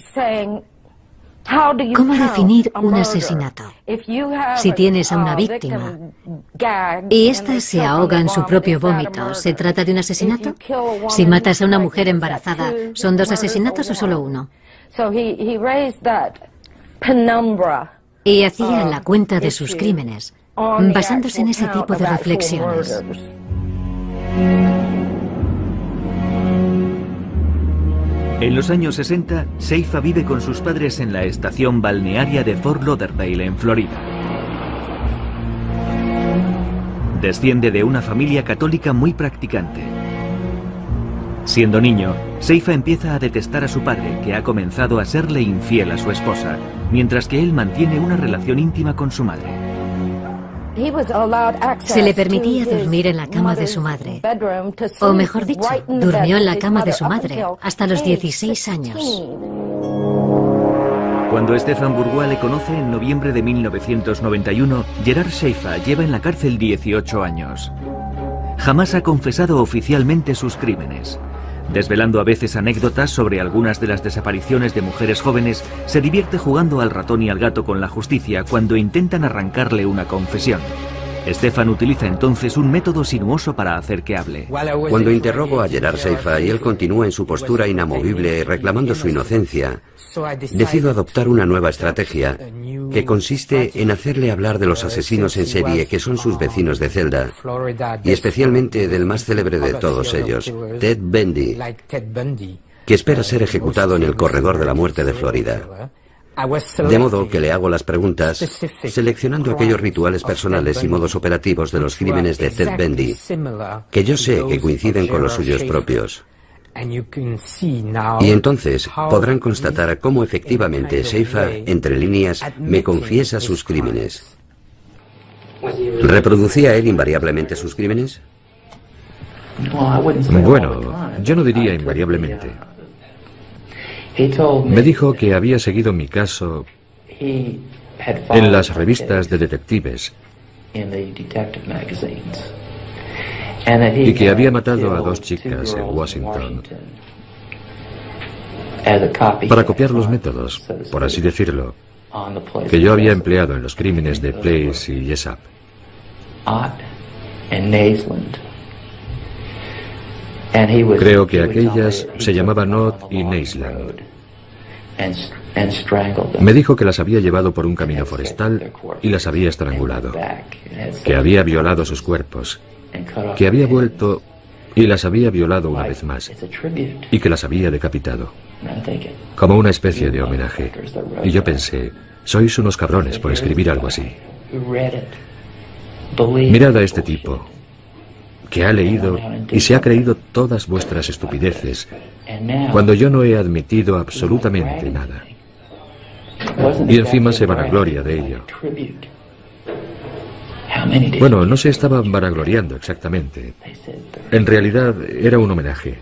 ¿cómo definir un asesinato? Si tienes a una víctima y ésta se ahoga en su propio vómito, ¿se trata de un asesinato? Si matas a una mujer embarazada, ¿son dos asesinatos o solo uno? Y hacía la cuenta de sus crímenes, basándose en ese tipo de reflexiones. En los años 60, Seifa vive con sus padres en la estación balnearia de Fort Lauderdale, en Florida. Desciende de una familia católica muy practicante. Siendo niño, Seifa empieza a detestar a su padre, que ha comenzado a serle infiel a su esposa, mientras que él mantiene una relación íntima con su madre. Se le permitía dormir en la cama de su madre. O mejor dicho, durmió en la cama de su madre hasta los 16 años. Cuando Stefan Bourgois le conoce en noviembre de 1991, Gerard Seifa lleva en la cárcel 18 años. Jamás ha confesado oficialmente sus crímenes. Desvelando a veces anécdotas sobre algunas de las desapariciones de mujeres jóvenes, se divierte jugando al ratón y al gato con la justicia cuando intentan arrancarle una confesión. Stefan utiliza entonces un método sinuoso para hacer que hable. Cuando interrogo a Gerard Seifa y él continúa en su postura inamovible reclamando su inocencia, decido adoptar una nueva estrategia que consiste en hacerle hablar de los asesinos en serie que son sus vecinos de celda y especialmente del más célebre de todos ellos, Ted Bundy, que espera ser ejecutado en el corredor de la muerte de Florida. De modo que le hago las preguntas seleccionando aquellos rituales personales y modos operativos de los crímenes de Ted Bundy, que yo sé que coinciden con los suyos propios. Y entonces podrán constatar cómo efectivamente Seifa, entre líneas, me confiesa sus crímenes. ¿Reproducía él invariablemente sus crímenes? Bueno, yo no diría invariablemente. Me dijo que había seguido mi caso en las revistas de detectives y que había matado a dos chicas en Washington para copiar los métodos, por así decirlo, que yo había empleado en los crímenes de Place y Jessup. Creo que aquellas se llamaban Ott y Naisland. Me dijo que las había llevado por un camino forestal y las había estrangulado, que había violado sus cuerpos, que había vuelto y las había violado una vez más, y que las había decapitado, como una especie de homenaje. Y yo pensé, sois unos cabrones por escribir algo así. Mirad a este tipo, que ha leído y se ha creído todas vuestras estupideces, cuando yo no he admitido absolutamente nada. Y encima se vanagloria de ello. Bueno, no se estaban vanagloriando exactamente. En realidad era un homenaje.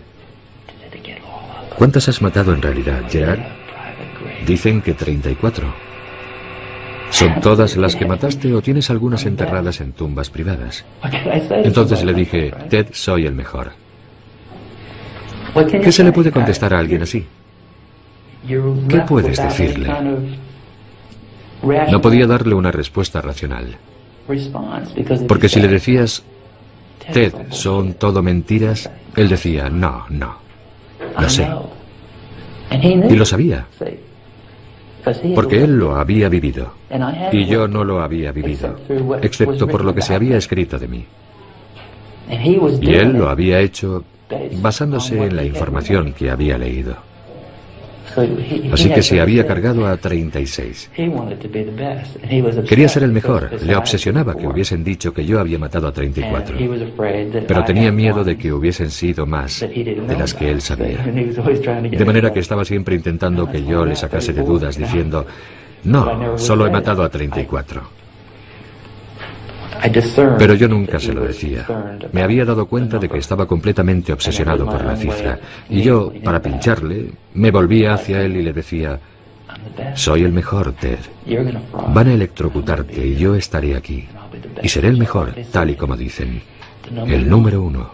¿Cuántas has matado en realidad, Gerard? Dicen que 34. ¿Son todas las que mataste o tienes algunas enterradas en tumbas privadas? Entonces le dije, Ted, soy el mejor. ¿Qué se le puede contestar a alguien así? ¿Qué puedes decirle? No podía darle una respuesta racional. Porque si le decías, Ted, son todo mentiras, él decía, no, no, lo sé. Y lo sabía. Porque él lo había vivido. Y yo no lo había vivido, excepto por lo que se había escrito de mí. Y él lo había hecho basándose en la información que había leído. Así que se había cargado a 36. Quería ser el mejor. Le obsesionaba que hubiesen dicho que yo había matado a 34. Pero tenía miedo de que hubiesen sido más de las que él sabía. De manera que estaba siempre intentando que yo le sacase de dudas diciendo, no, solo he matado a 34. Pero yo nunca se lo decía. Me había dado cuenta de que estaba completamente obsesionado por la cifra. Y yo, para pincharle, me volvía hacia él y le decía, soy el mejor, Ted. Van a electrocutarte y yo estaré aquí. Y seré el mejor, tal y como dicen. El número uno.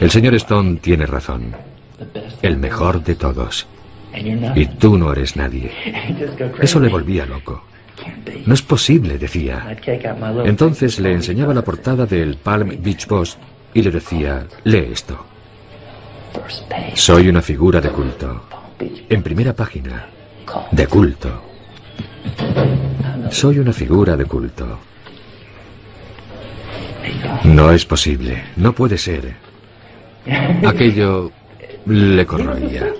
El señor Stone tiene razón. El mejor de todos. Y tú no eres nadie. Eso le volvía loco. No es posible, decía. Entonces le enseñaba la portada del Palm Beach Post y le decía, lee esto. Soy una figura de culto. En primera página. De culto. Soy una figura de culto. No es posible. No puede ser. Aquello le corroía.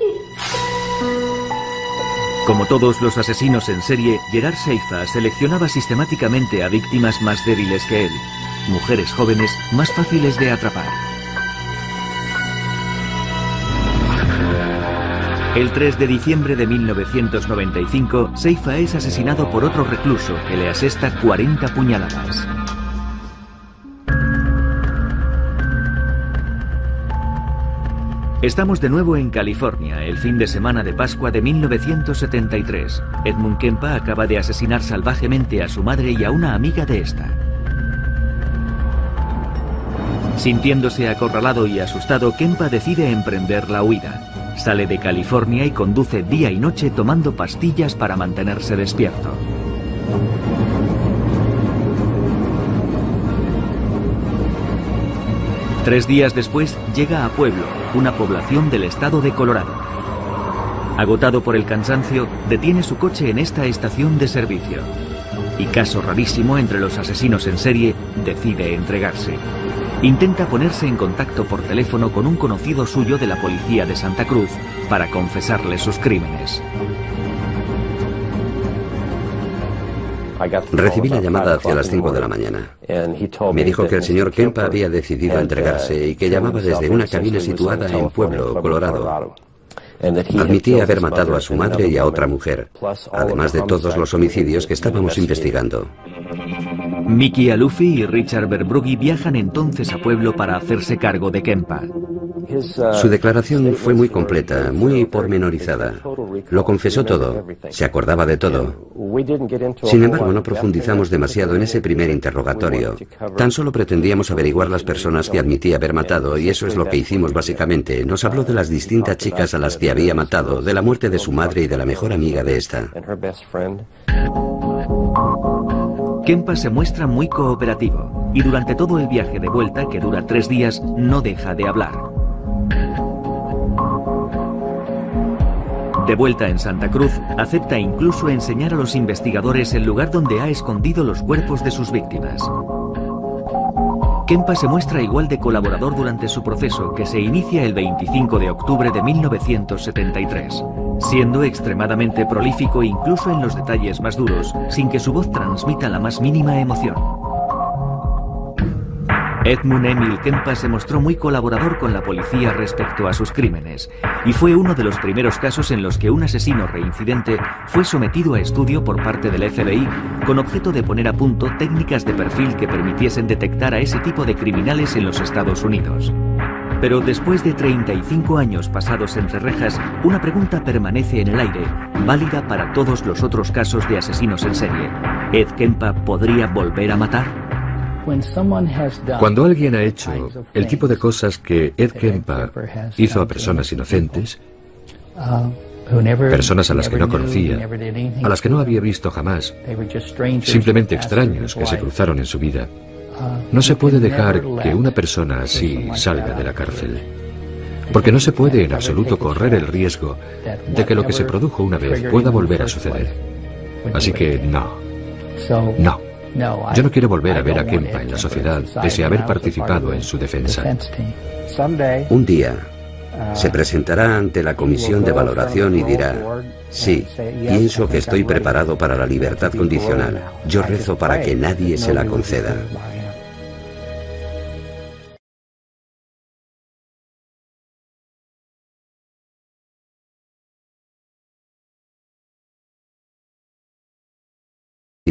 Como todos los asesinos en serie, Gerard Seifa seleccionaba sistemáticamente a víctimas más débiles que él, mujeres jóvenes más fáciles de atrapar. El 3 de diciembre de 1995, Seifa es asesinado por otro recluso que le asesta 40 puñaladas. Estamos de nuevo en California, el fin de semana de Pascua de 1973. Edmund Kempa acaba de asesinar salvajemente a su madre y a una amiga de esta. Sintiéndose acorralado y asustado, Kempa decide emprender la huida. Sale de California y conduce día y noche tomando pastillas para mantenerse despierto. Tres días después llega a Pueblo, una población del estado de Colorado. Agotado por el cansancio, detiene su coche en esta estación de servicio. Y caso rarísimo entre los asesinos en serie, decide entregarse. Intenta ponerse en contacto por teléfono con un conocido suyo de la policía de Santa Cruz para confesarle sus crímenes. Recibí la llamada hacia las 5 de la mañana. Me dijo que el señor Kempa había decidido entregarse y que llamaba desde una cabina situada en Pueblo, Colorado. Admitía haber matado a su madre y a otra mujer, además de todos los homicidios que estábamos investigando. Mickey Alufi y Richard Verbrugge viajan entonces a Pueblo para hacerse cargo de Kempa. Su declaración fue muy completa, muy pormenorizada. Lo confesó todo, se acordaba de todo. Sin embargo, no profundizamos demasiado en ese primer interrogatorio. Tan solo pretendíamos averiguar las personas que admitía haber matado y eso es lo que hicimos básicamente. Nos habló de las distintas chicas a las que había matado, de la muerte de su madre y de la mejor amiga de esta. Kempa se muestra muy cooperativo y durante todo el viaje de vuelta, que dura tres días, no deja de hablar. De vuelta en Santa Cruz, acepta incluso enseñar a los investigadores el lugar donde ha escondido los cuerpos de sus víctimas. Kempa se muestra igual de colaborador durante su proceso, que se inicia el 25 de octubre de 1973, siendo extremadamente prolífico incluso en los detalles más duros, sin que su voz transmita la más mínima emoción. Edmund Emil Kempa se mostró muy colaborador con la policía respecto a sus crímenes y fue uno de los primeros casos en los que un asesino reincidente fue sometido a estudio por parte del FBI con objeto de poner a punto técnicas de perfil que permitiesen detectar a ese tipo de criminales en los Estados Unidos. Pero después de 35 años pasados entre rejas, una pregunta permanece en el aire, válida para todos los otros casos de asesinos en serie. ¿Ed Kempa podría volver a matar? Cuando alguien ha hecho el tipo de cosas que Ed Kempa hizo a personas inocentes, personas a las que no conocía, a las que no había visto jamás, simplemente extraños que se cruzaron en su vida, no se puede dejar que una persona así salga de la cárcel. Porque no se puede en absoluto correr el riesgo de que lo que se produjo una vez pueda volver a suceder. Así que no. No. Yo no quiero volver a ver a Kempa en la sociedad pese a haber participado en su defensa. Un día se presentará ante la comisión de valoración y dirá, sí, pienso que estoy preparado para la libertad condicional. Yo rezo para que nadie se la conceda.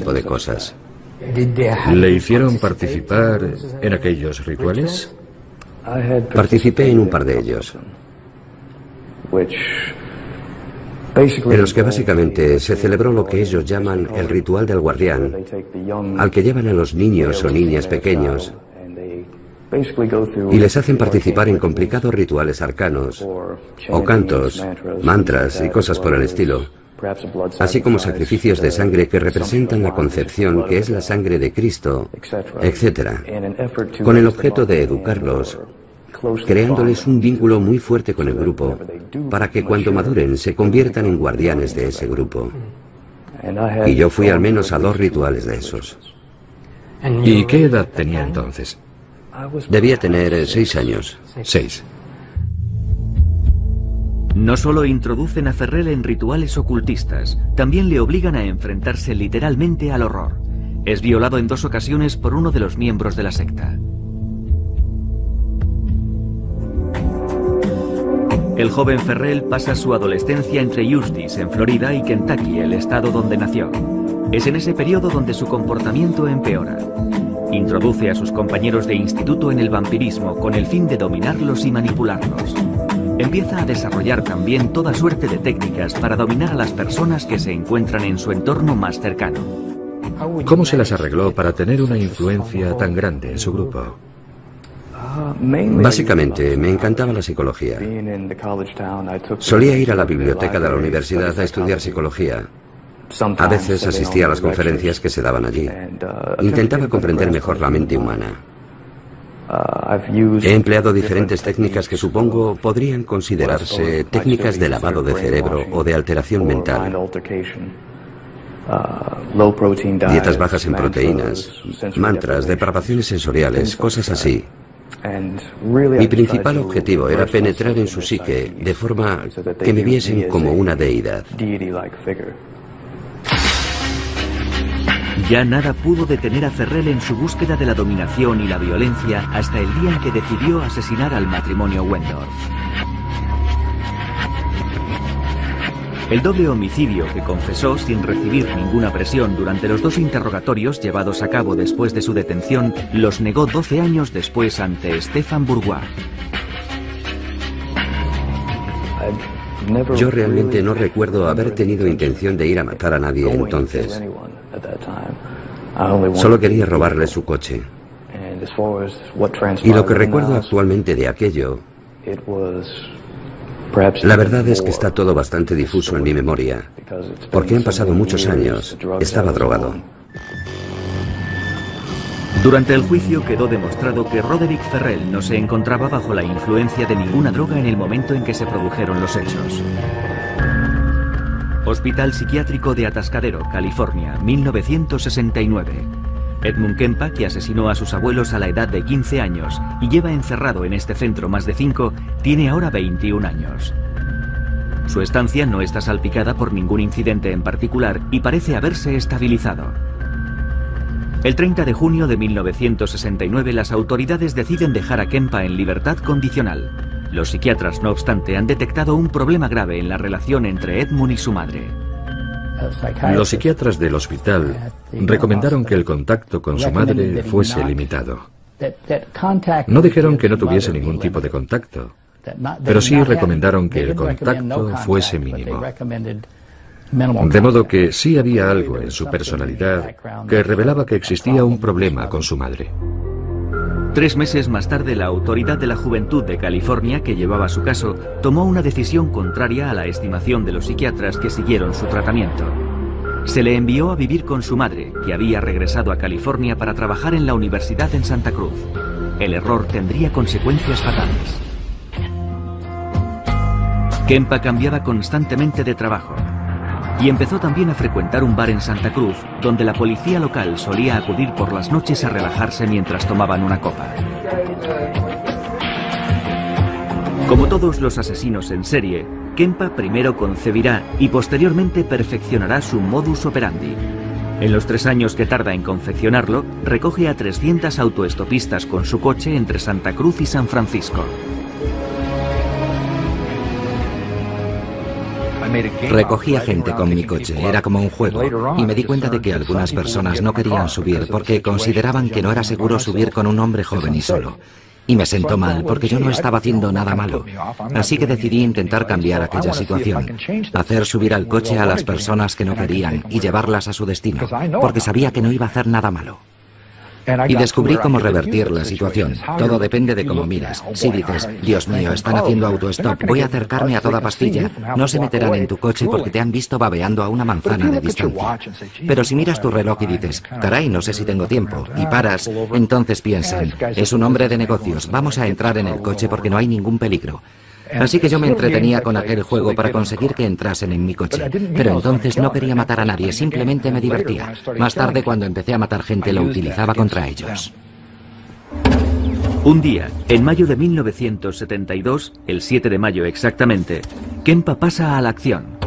Tipo de cosas. ¿Le hicieron participar en aquellos rituales? Participé en un par de ellos. En los que básicamente se celebró lo que ellos llaman el ritual del guardián, al que llevan a los niños o niñas pequeños y les hacen participar en complicados rituales arcanos o cantos, mantras y cosas por el estilo así como sacrificios de sangre que representan la concepción que es la sangre de Cristo, etc., con el objeto de educarlos, creándoles un vínculo muy fuerte con el grupo, para que cuando maduren se conviertan en guardianes de ese grupo. Y yo fui al menos a dos rituales de esos. ¿Y qué edad tenía entonces? Debía tener seis años. Seis. No solo introducen a Ferrell en rituales ocultistas, también le obligan a enfrentarse literalmente al horror. Es violado en dos ocasiones por uno de los miembros de la secta. El joven Ferrell pasa su adolescencia entre Eustis, en Florida, y Kentucky, el estado donde nació. Es en ese periodo donde su comportamiento empeora. Introduce a sus compañeros de instituto en el vampirismo con el fin de dominarlos y manipularlos. Empieza a desarrollar también toda suerte de técnicas para dominar a las personas que se encuentran en su entorno más cercano. ¿Cómo se las arregló para tener una influencia tan grande en su grupo? Básicamente, me encantaba la psicología. Solía ir a la biblioteca de la universidad a estudiar psicología. A veces asistía a las conferencias que se daban allí. Intentaba comprender mejor la mente humana. He empleado diferentes técnicas que supongo podrían considerarse técnicas de lavado de cerebro o de alteración mental. Dietas bajas en proteínas, mantras, depravaciones sensoriales, cosas así. Mi principal objetivo era penetrar en su psique de forma que me viesen como una deidad. Ya nada pudo detener a Ferrell en su búsqueda de la dominación y la violencia hasta el día en que decidió asesinar al matrimonio Wendorf. El doble homicidio que confesó sin recibir ninguna presión durante los dos interrogatorios llevados a cabo después de su detención los negó 12 años después ante Stefan Bourgois. Yo realmente no recuerdo haber tenido intención de ir a matar a nadie entonces. Solo quería robarle su coche. Y lo que recuerdo actualmente de aquello, la verdad es que está todo bastante difuso en mi memoria, porque han pasado muchos años, estaba drogado. Durante el juicio quedó demostrado que Roderick Ferrell no se encontraba bajo la influencia de ninguna droga en el momento en que se produjeron los hechos. Hospital Psiquiátrico de Atascadero, California, 1969. Edmund Kempa, que asesinó a sus abuelos a la edad de 15 años y lleva encerrado en este centro más de 5, tiene ahora 21 años. Su estancia no está salpicada por ningún incidente en particular y parece haberse estabilizado. El 30 de junio de 1969 las autoridades deciden dejar a Kempa en libertad condicional. Los psiquiatras, no obstante, han detectado un problema grave en la relación entre Edmund y su madre. Los psiquiatras del hospital recomendaron que el contacto con su madre fuese limitado. No dijeron que no tuviese ningún tipo de contacto, pero sí recomendaron que el contacto fuese mínimo. De modo que sí había algo en su personalidad que revelaba que existía un problema con su madre. Tres meses más tarde, la Autoridad de la Juventud de California, que llevaba su caso, tomó una decisión contraria a la estimación de los psiquiatras que siguieron su tratamiento. Se le envió a vivir con su madre, que había regresado a California para trabajar en la universidad en Santa Cruz. El error tendría consecuencias fatales. Kempa cambiaba constantemente de trabajo y empezó también a frecuentar un bar en Santa Cruz, donde la policía local solía acudir por las noches a relajarse mientras tomaban una copa. Como todos los asesinos en serie, Kempa primero concebirá y posteriormente perfeccionará su modus operandi. En los tres años que tarda en confeccionarlo, recoge a 300 autoestopistas con su coche entre Santa Cruz y San Francisco. Recogía gente con mi coche, era como un juego, y me di cuenta de que algunas personas no querían subir porque consideraban que no era seguro subir con un hombre joven y solo. Y me sentó mal porque yo no estaba haciendo nada malo. Así que decidí intentar cambiar aquella situación. Hacer subir al coche a las personas que no querían y llevarlas a su destino, porque sabía que no iba a hacer nada malo. Y descubrí cómo revertir la situación. Todo depende de cómo miras. Si dices, Dios mío, están haciendo autostop, voy a acercarme a toda pastilla, no se meterán en tu coche porque te han visto babeando a una manzana de distancia. Pero si miras tu reloj y dices, caray, no sé si tengo tiempo, y paras, entonces piensan, es un hombre de negocios, vamos a entrar en el coche porque no hay ningún peligro. Así que yo me entretenía con aquel juego para conseguir que entrasen en mi coche. Pero entonces no quería matar a nadie, simplemente me divertía. Más tarde, cuando empecé a matar gente, lo utilizaba contra ellos. Un día, en mayo de 1972, el 7 de mayo exactamente, Kempa pasa a la acción.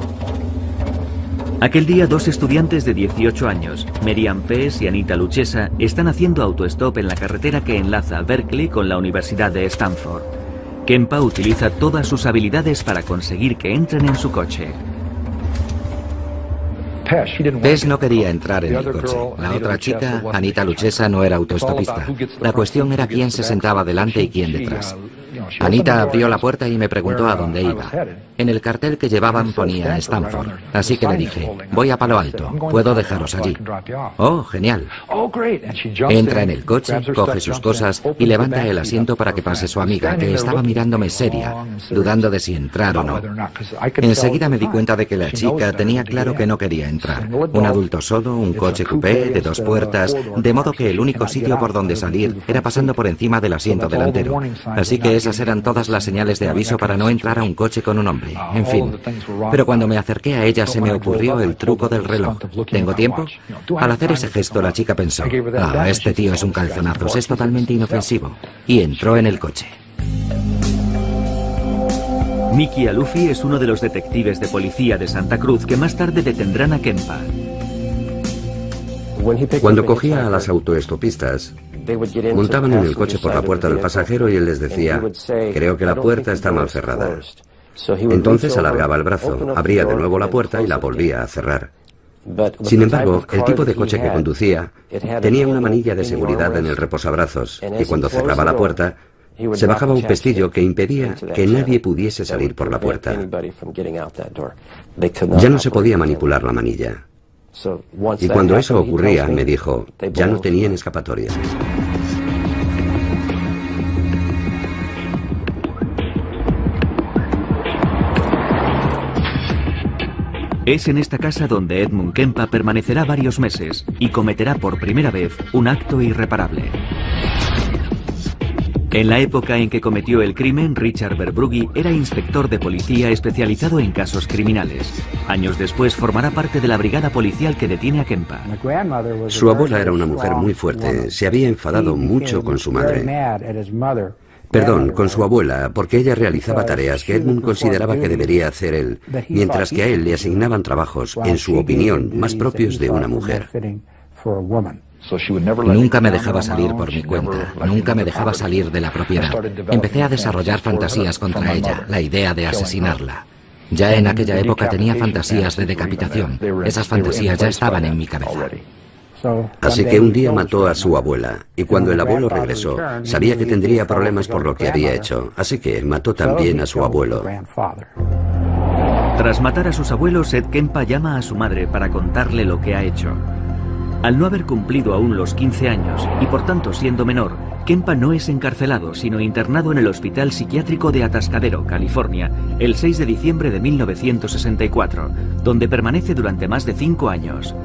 Aquel día dos estudiantes de 18 años, Merian Pes y Anita Luchesa, están haciendo autostop en la carretera que enlaza Berkeley con la Universidad de Stanford. Kempa utiliza todas sus habilidades para conseguir que entren en su coche. Tess no quería entrar en el coche. La otra chica, Anita Luchesa, no era autoestopista. La cuestión era quién se sentaba delante y quién detrás. Anita abrió la puerta y me preguntó a dónde iba. En el cartel que llevaban ponía Stanford, así que le dije, voy a Palo Alto, puedo dejaros allí. Oh, genial. Entra en el coche, coge sus cosas y levanta el asiento para que pase su amiga, que estaba mirándome seria, dudando de si entrar o no. Enseguida me di cuenta de que la chica tenía claro que no quería entrar. Un adulto solo, un coche coupé de dos puertas, de modo que el único sitio por donde salir era pasando por encima del asiento delantero. Así que esas eran todas las señales de aviso para no entrar a un coche con un hombre. En fin. Pero cuando me acerqué a ella se me ocurrió el truco del reloj. ¿Tengo tiempo? Al hacer ese gesto la chica pensó, ah, este tío es un calzonazos, es totalmente inofensivo. Y entró en el coche. Mickey Alufi es uno de los detectives de policía de Santa Cruz que más tarde detendrán a Kempa. Cuando cogía a las autoestopistas, montaban en el coche por la puerta del pasajero y él les decía, creo que la puerta está mal cerrada. Entonces alargaba el brazo, abría de nuevo la puerta y la volvía a cerrar. Sin embargo, el tipo de coche que conducía tenía una manilla de seguridad en el reposabrazos y cuando cerraba la puerta, se bajaba un pestillo que impedía que nadie pudiese salir por la puerta. Ya no se podía manipular la manilla. Y cuando eso ocurría, me dijo, ya no tenían escapatoria. Es en esta casa donde Edmund Kempa permanecerá varios meses y cometerá por primera vez un acto irreparable. En la época en que cometió el crimen, Richard Verbrugge era inspector de policía especializado en casos criminales. Años después formará parte de la brigada policial que detiene a Kempa. Su abuela era una mujer muy fuerte. Se había enfadado mucho con su madre. Perdón, con su abuela, porque ella realizaba tareas que Edmund consideraba que debería hacer él, mientras que a él le asignaban trabajos, en su opinión, más propios de una mujer. Nunca me dejaba salir por mi cuenta, nunca me dejaba salir de la propiedad. Empecé a desarrollar fantasías contra ella, la idea de asesinarla. Ya en aquella época tenía fantasías de decapitación. Esas fantasías ya estaban en mi cabeza. Así que un día mató a su abuela y cuando el abuelo regresó sabía que tendría problemas por lo que había hecho, así que mató también a su abuelo. Tras matar a sus abuelos, Ed Kempa llama a su madre para contarle lo que ha hecho. Al no haber cumplido aún los 15 años y por tanto siendo menor, Kempa no es encarcelado, sino internado en el Hospital Psiquiátrico de Atascadero, California, el 6 de diciembre de 1964, donde permanece durante más de cinco años.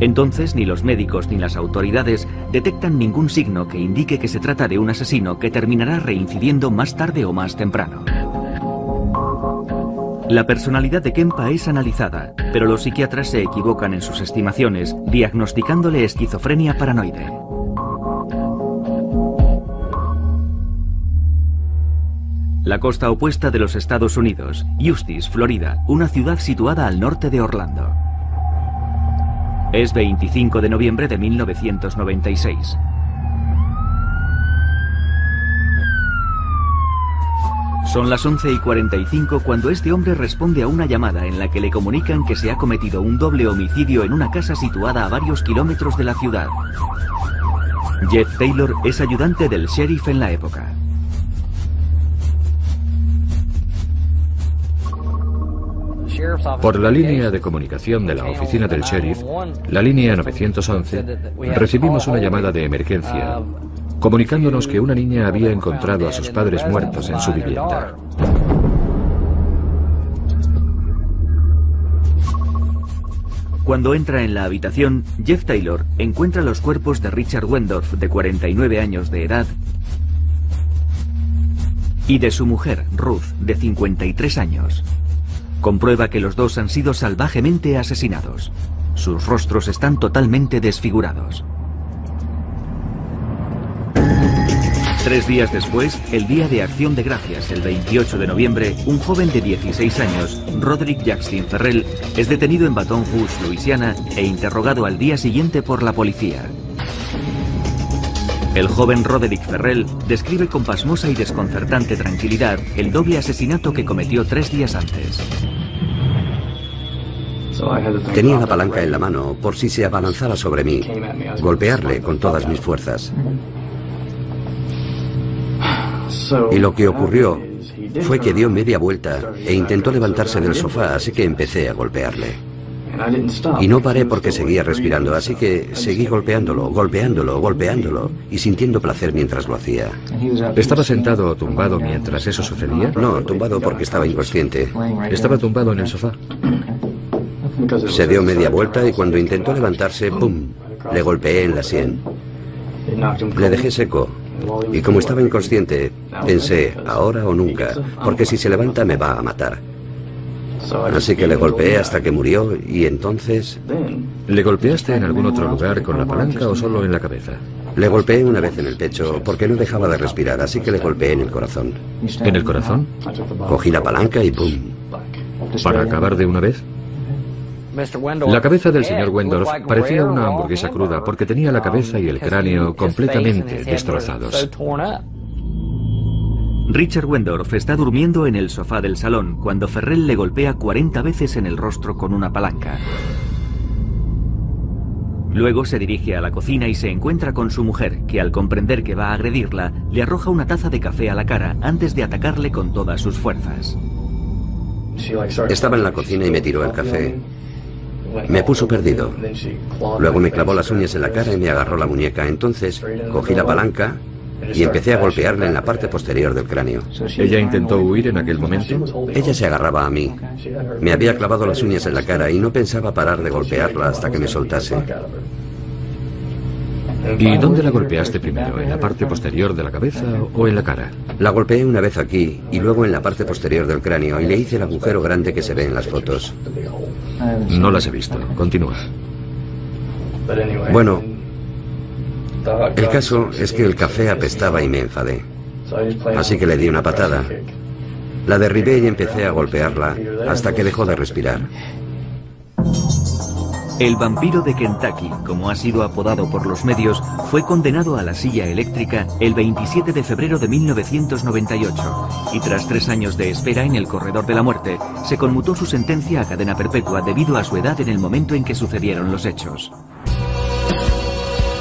Entonces ni los médicos ni las autoridades detectan ningún signo que indique que se trata de un asesino que terminará reincidiendo más tarde o más temprano. La personalidad de Kempa es analizada, pero los psiquiatras se equivocan en sus estimaciones, diagnosticándole esquizofrenia paranoide. La costa opuesta de los Estados Unidos, Eustis, Florida, una ciudad situada al norte de Orlando. Es 25 de noviembre de 1996. Son las 11 y 45 cuando este hombre responde a una llamada en la que le comunican que se ha cometido un doble homicidio en una casa situada a varios kilómetros de la ciudad. Jeff Taylor es ayudante del sheriff en la época. Por la línea de comunicación de la oficina del sheriff, la línea 911, recibimos una llamada de emergencia comunicándonos que una niña había encontrado a sus padres muertos en su vivienda. Cuando entra en la habitación, Jeff Taylor encuentra los cuerpos de Richard Wendorf, de 49 años de edad, y de su mujer, Ruth, de 53 años. Comprueba que los dos han sido salvajemente asesinados. Sus rostros están totalmente desfigurados. Tres días después, el Día de Acción de Gracias, el 28 de noviembre, un joven de 16 años, Roderick Jackson Ferrell, es detenido en Baton Rouge, Luisiana, e interrogado al día siguiente por la policía. El joven Roderick Ferrell describe con pasmosa y desconcertante tranquilidad el doble asesinato que cometió tres días antes. Tenía la palanca en la mano por si se abalanzaba sobre mí, golpearle con todas mis fuerzas. Y lo que ocurrió fue que dio media vuelta e intentó levantarse del sofá, así que empecé a golpearle. Y no paré porque seguía respirando, así que seguí golpeándolo, golpeándolo, golpeándolo y sintiendo placer mientras lo hacía. ¿Estaba sentado o tumbado mientras eso sucedía? No, tumbado porque estaba inconsciente. ¿Estaba tumbado en el sofá? Se dio media vuelta y cuando intentó levantarse, ¡pum!, le golpeé en la sien. Le dejé seco, y como estaba inconsciente, pensé, ahora o nunca, porque si se levanta me va a matar. Así que le golpeé hasta que murió y entonces... ¿Le golpeaste en algún otro lugar con la palanca o solo en la cabeza? Le golpeé una vez en el pecho porque no dejaba de respirar, así que le golpeé en el corazón. ¿En el corazón? Cogí la palanca y ¡pum! ¿Para acabar de una vez? La cabeza del señor Wendorf parecía una hamburguesa cruda porque tenía la cabeza y el cráneo completamente destrozados. Richard Wendorf está durmiendo en el sofá del salón cuando Ferrell le golpea 40 veces en el rostro con una palanca. Luego se dirige a la cocina y se encuentra con su mujer, que al comprender que va a agredirla, le arroja una taza de café a la cara antes de atacarle con todas sus fuerzas. Estaba en la cocina y me tiró el café. Me puso perdido. Luego me clavó las uñas en la cara y me agarró la muñeca. Entonces cogí la palanca y empecé a golpearla en la parte posterior del cráneo. ¿Ella intentó huir en aquel momento? Ella se agarraba a mí. Me había clavado las uñas en la cara y no pensaba parar de golpearla hasta que me soltase. ¿Y dónde la golpeaste primero? ¿En la parte posterior de la cabeza o en la cara? La golpeé una vez aquí y luego en la parte posterior del cráneo y le hice el agujero grande que se ve en las fotos. No las he visto. Continúa. Bueno, el caso es que el café apestaba y me enfadé. Así que le di una patada. La derribé y empecé a golpearla hasta que dejó de respirar. El vampiro de Kentucky, como ha sido apodado por los medios, fue condenado a la silla eléctrica el 27 de febrero de 1998 y tras tres años de espera en el corredor de la muerte, se conmutó su sentencia a cadena perpetua debido a su edad en el momento en que sucedieron los hechos.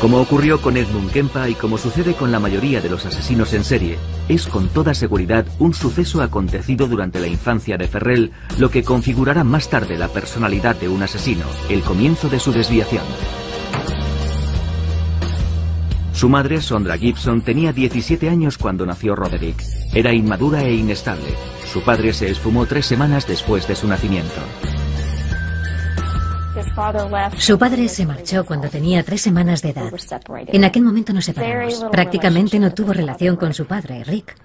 Como ocurrió con Edmund Kempa y como sucede con la mayoría de los asesinos en serie, es con toda seguridad un suceso acontecido durante la infancia de Ferrell lo que configurará más tarde la personalidad de un asesino, el comienzo de su desviación. Su madre, Sondra Gibson, tenía 17 años cuando nació Roderick. Era inmadura e inestable. Su padre se esfumó tres semanas después de su nacimiento. Su padre se marchó cuando tenía tres semanas de edad. En aquel momento nos separamos. Prácticamente no tuvo relación con su padre, Rick.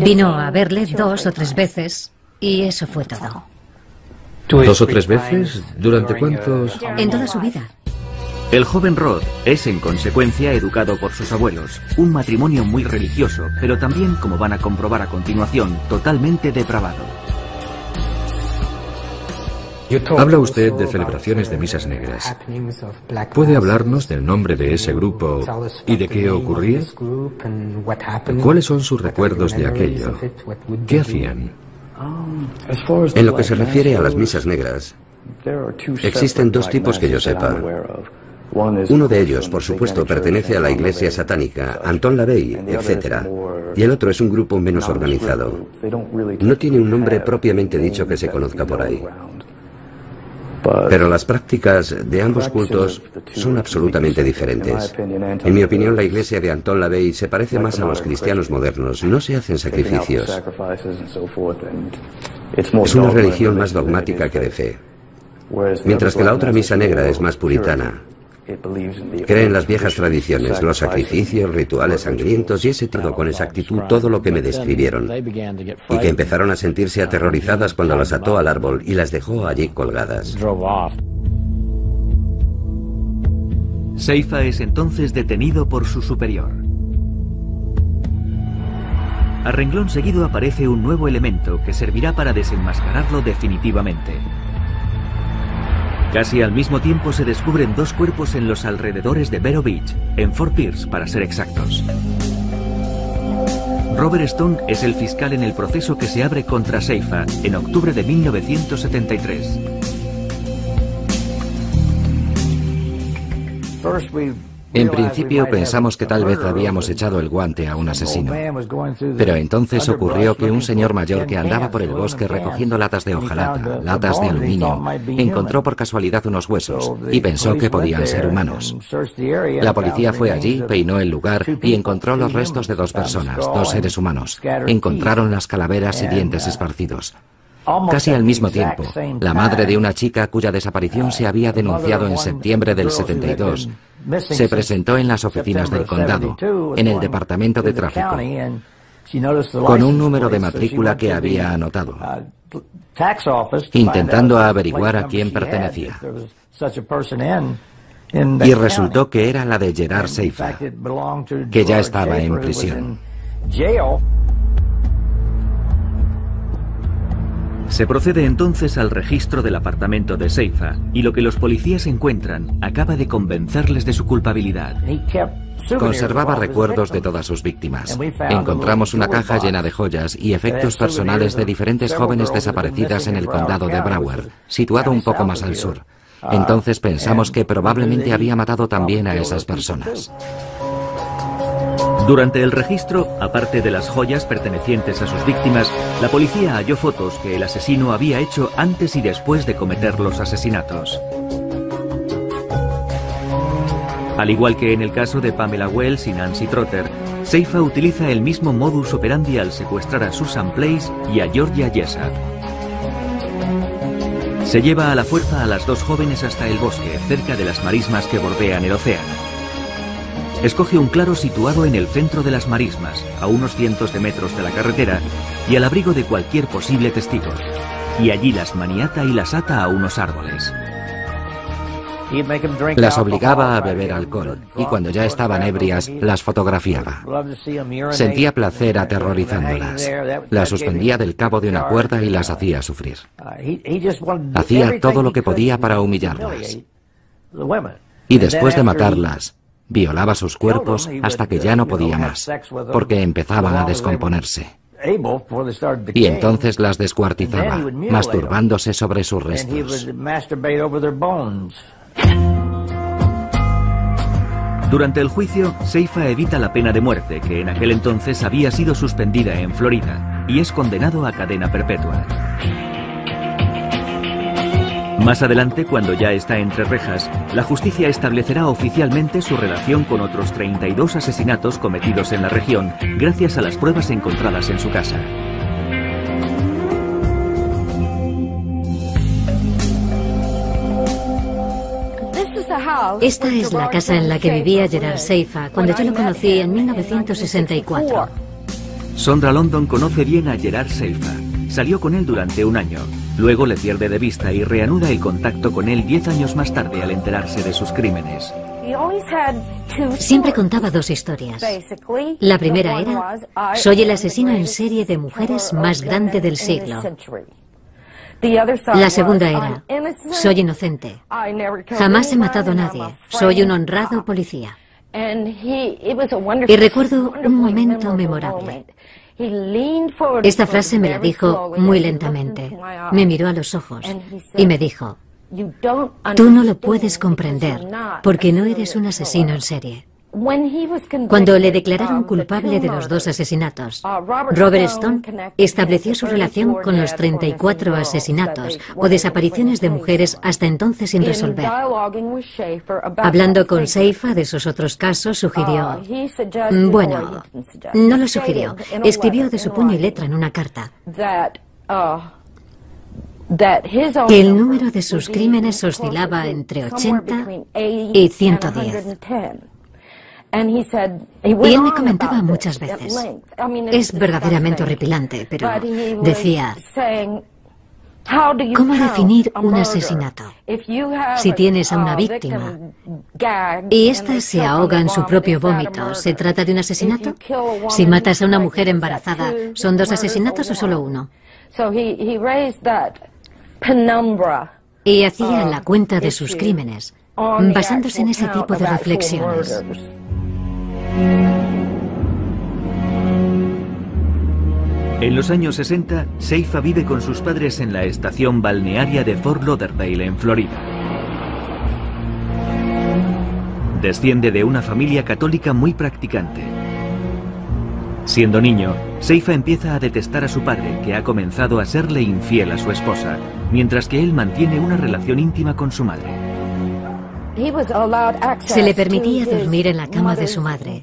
Vino a verle dos o tres veces y eso fue todo. ¿Dos o tres veces? ¿Durante cuántos? En toda su vida. El joven Rod es, en consecuencia, educado por sus abuelos. Un matrimonio muy religioso, pero también, como van a comprobar a continuación, totalmente depravado. Habla usted de celebraciones de misas negras. ¿Puede hablarnos del nombre de ese grupo y de qué ocurría? ¿Cuáles son sus recuerdos de aquello? ¿Qué hacían? En lo que se refiere a las misas negras, existen dos tipos que yo sepa. Uno de ellos, por supuesto, pertenece a la iglesia satánica, Anton LaVey, etc. Y el otro es un grupo menos organizado. No tiene un nombre propiamente dicho que se conozca por ahí. Pero las prácticas de ambos cultos son absolutamente diferentes. En mi opinión, la iglesia de Anton LaVey se parece más a los cristianos modernos. No se hacen sacrificios. Es una religión más dogmática que de fe. Mientras que la otra misa negra es más puritana. Cree en las viejas tradiciones, los sacrificios, rituales sangrientos y ese tipo con exactitud todo lo que me describieron. Y que empezaron a sentirse aterrorizadas cuando las ató al árbol y las dejó allí colgadas. Seifa es entonces detenido por su superior. A renglón seguido aparece un nuevo elemento que servirá para desenmascararlo definitivamente. Casi al mismo tiempo se descubren dos cuerpos en los alrededores de Vero Beach, en Fort Pierce para ser exactos. Robert Stone es el fiscal en el proceso que se abre contra Seifa en octubre de 1973. En principio pensamos que tal vez habíamos echado el guante a un asesino. Pero entonces ocurrió que un señor mayor que andaba por el bosque recogiendo latas de hojalata, latas de aluminio, encontró por casualidad unos huesos y pensó que podían ser humanos. La policía fue allí, peinó el lugar y encontró los restos de dos personas, dos seres humanos. Encontraron las calaveras y dientes esparcidos. Casi al mismo tiempo, la madre de una chica cuya desaparición se había denunciado en septiembre del 72 se presentó en las oficinas del condado, en el departamento de tráfico, con un número de matrícula que había anotado, intentando averiguar a quién pertenecía. Y resultó que era la de Gerard Seifa, que ya estaba en prisión. Se procede entonces al registro del apartamento de Seifa y lo que los policías encuentran acaba de convencerles de su culpabilidad. Conservaba recuerdos de todas sus víctimas. Encontramos una caja llena de joyas y efectos personales de diferentes jóvenes desaparecidas en el condado de Broward, situado un poco más al sur. Entonces pensamos que probablemente había matado también a esas personas. Durante el registro, aparte de las joyas pertenecientes a sus víctimas, la policía halló fotos que el asesino había hecho antes y después de cometer los asesinatos. Al igual que en el caso de Pamela Wells y Nancy Trotter, Seifa utiliza el mismo modus operandi al secuestrar a Susan Place y a Georgia Jessup. Se lleva a la fuerza a las dos jóvenes hasta el bosque, cerca de las marismas que bordean el océano. Escoge un claro situado en el centro de las marismas, a unos cientos de metros de la carretera y al abrigo de cualquier posible testigo. Y allí las maniata y las ata a unos árboles. Las obligaba a beber alcohol y cuando ya estaban ebrias las fotografiaba. Sentía placer aterrorizándolas. Las suspendía del cabo de una cuerda y las hacía sufrir. Hacía todo lo que podía para humillarlas. Y después de matarlas, violaba sus cuerpos hasta que ya no podía más, porque empezaban a descomponerse. Y entonces las descuartizaba, masturbándose sobre sus restos. Durante el juicio, Seifa evita la pena de muerte, que en aquel entonces había sido suspendida en Florida, y es condenado a cadena perpetua. Más adelante, cuando ya está entre rejas, la justicia establecerá oficialmente su relación con otros 32 asesinatos cometidos en la región, gracias a las pruebas encontradas en su casa. Esta es la casa en la que vivía Gerard Seifa cuando yo lo conocí en 1964. Sondra London conoce bien a Gerard Seifa. Salió con él durante un año. Luego le pierde de vista y reanuda el contacto con él diez años más tarde al enterarse de sus crímenes. Siempre contaba dos historias. La primera era, soy el asesino en serie de mujeres más grande del siglo. La segunda era, soy inocente. Jamás he matado a nadie. Soy un honrado policía. Y recuerdo un momento memorable. Esta frase me la dijo muy lentamente. Me miró a los ojos y me dijo, tú no lo puedes comprender porque no eres un asesino en serie. Cuando le declararon culpable de los dos asesinatos, Robert Stone estableció su relación con los 34 asesinatos o desapariciones de mujeres hasta entonces sin resolver. Hablando con Seifa de esos otros casos, sugirió, bueno, no lo sugirió, escribió de su puño y letra en una carta que el número de sus crímenes oscilaba entre 80 y 110. Y él me comentaba muchas veces, es verdaderamente horripilante, pero decía, ¿cómo definir un asesinato? Si tienes a una víctima y ésta se ahoga en su propio vómito, ¿se trata de un asesinato? Si matas a una mujer embarazada, ¿son dos asesinatos o solo uno? Y hacía la cuenta de sus crímenes, basándose en ese tipo de reflexiones. En los años 60, Seifa vive con sus padres en la estación balnearia de Fort Lauderdale, en Florida. Desciende de una familia católica muy practicante. Siendo niño, Seifa empieza a detestar a su padre, que ha comenzado a serle infiel a su esposa, mientras que él mantiene una relación íntima con su madre. Se le permitía dormir en la cama de su madre.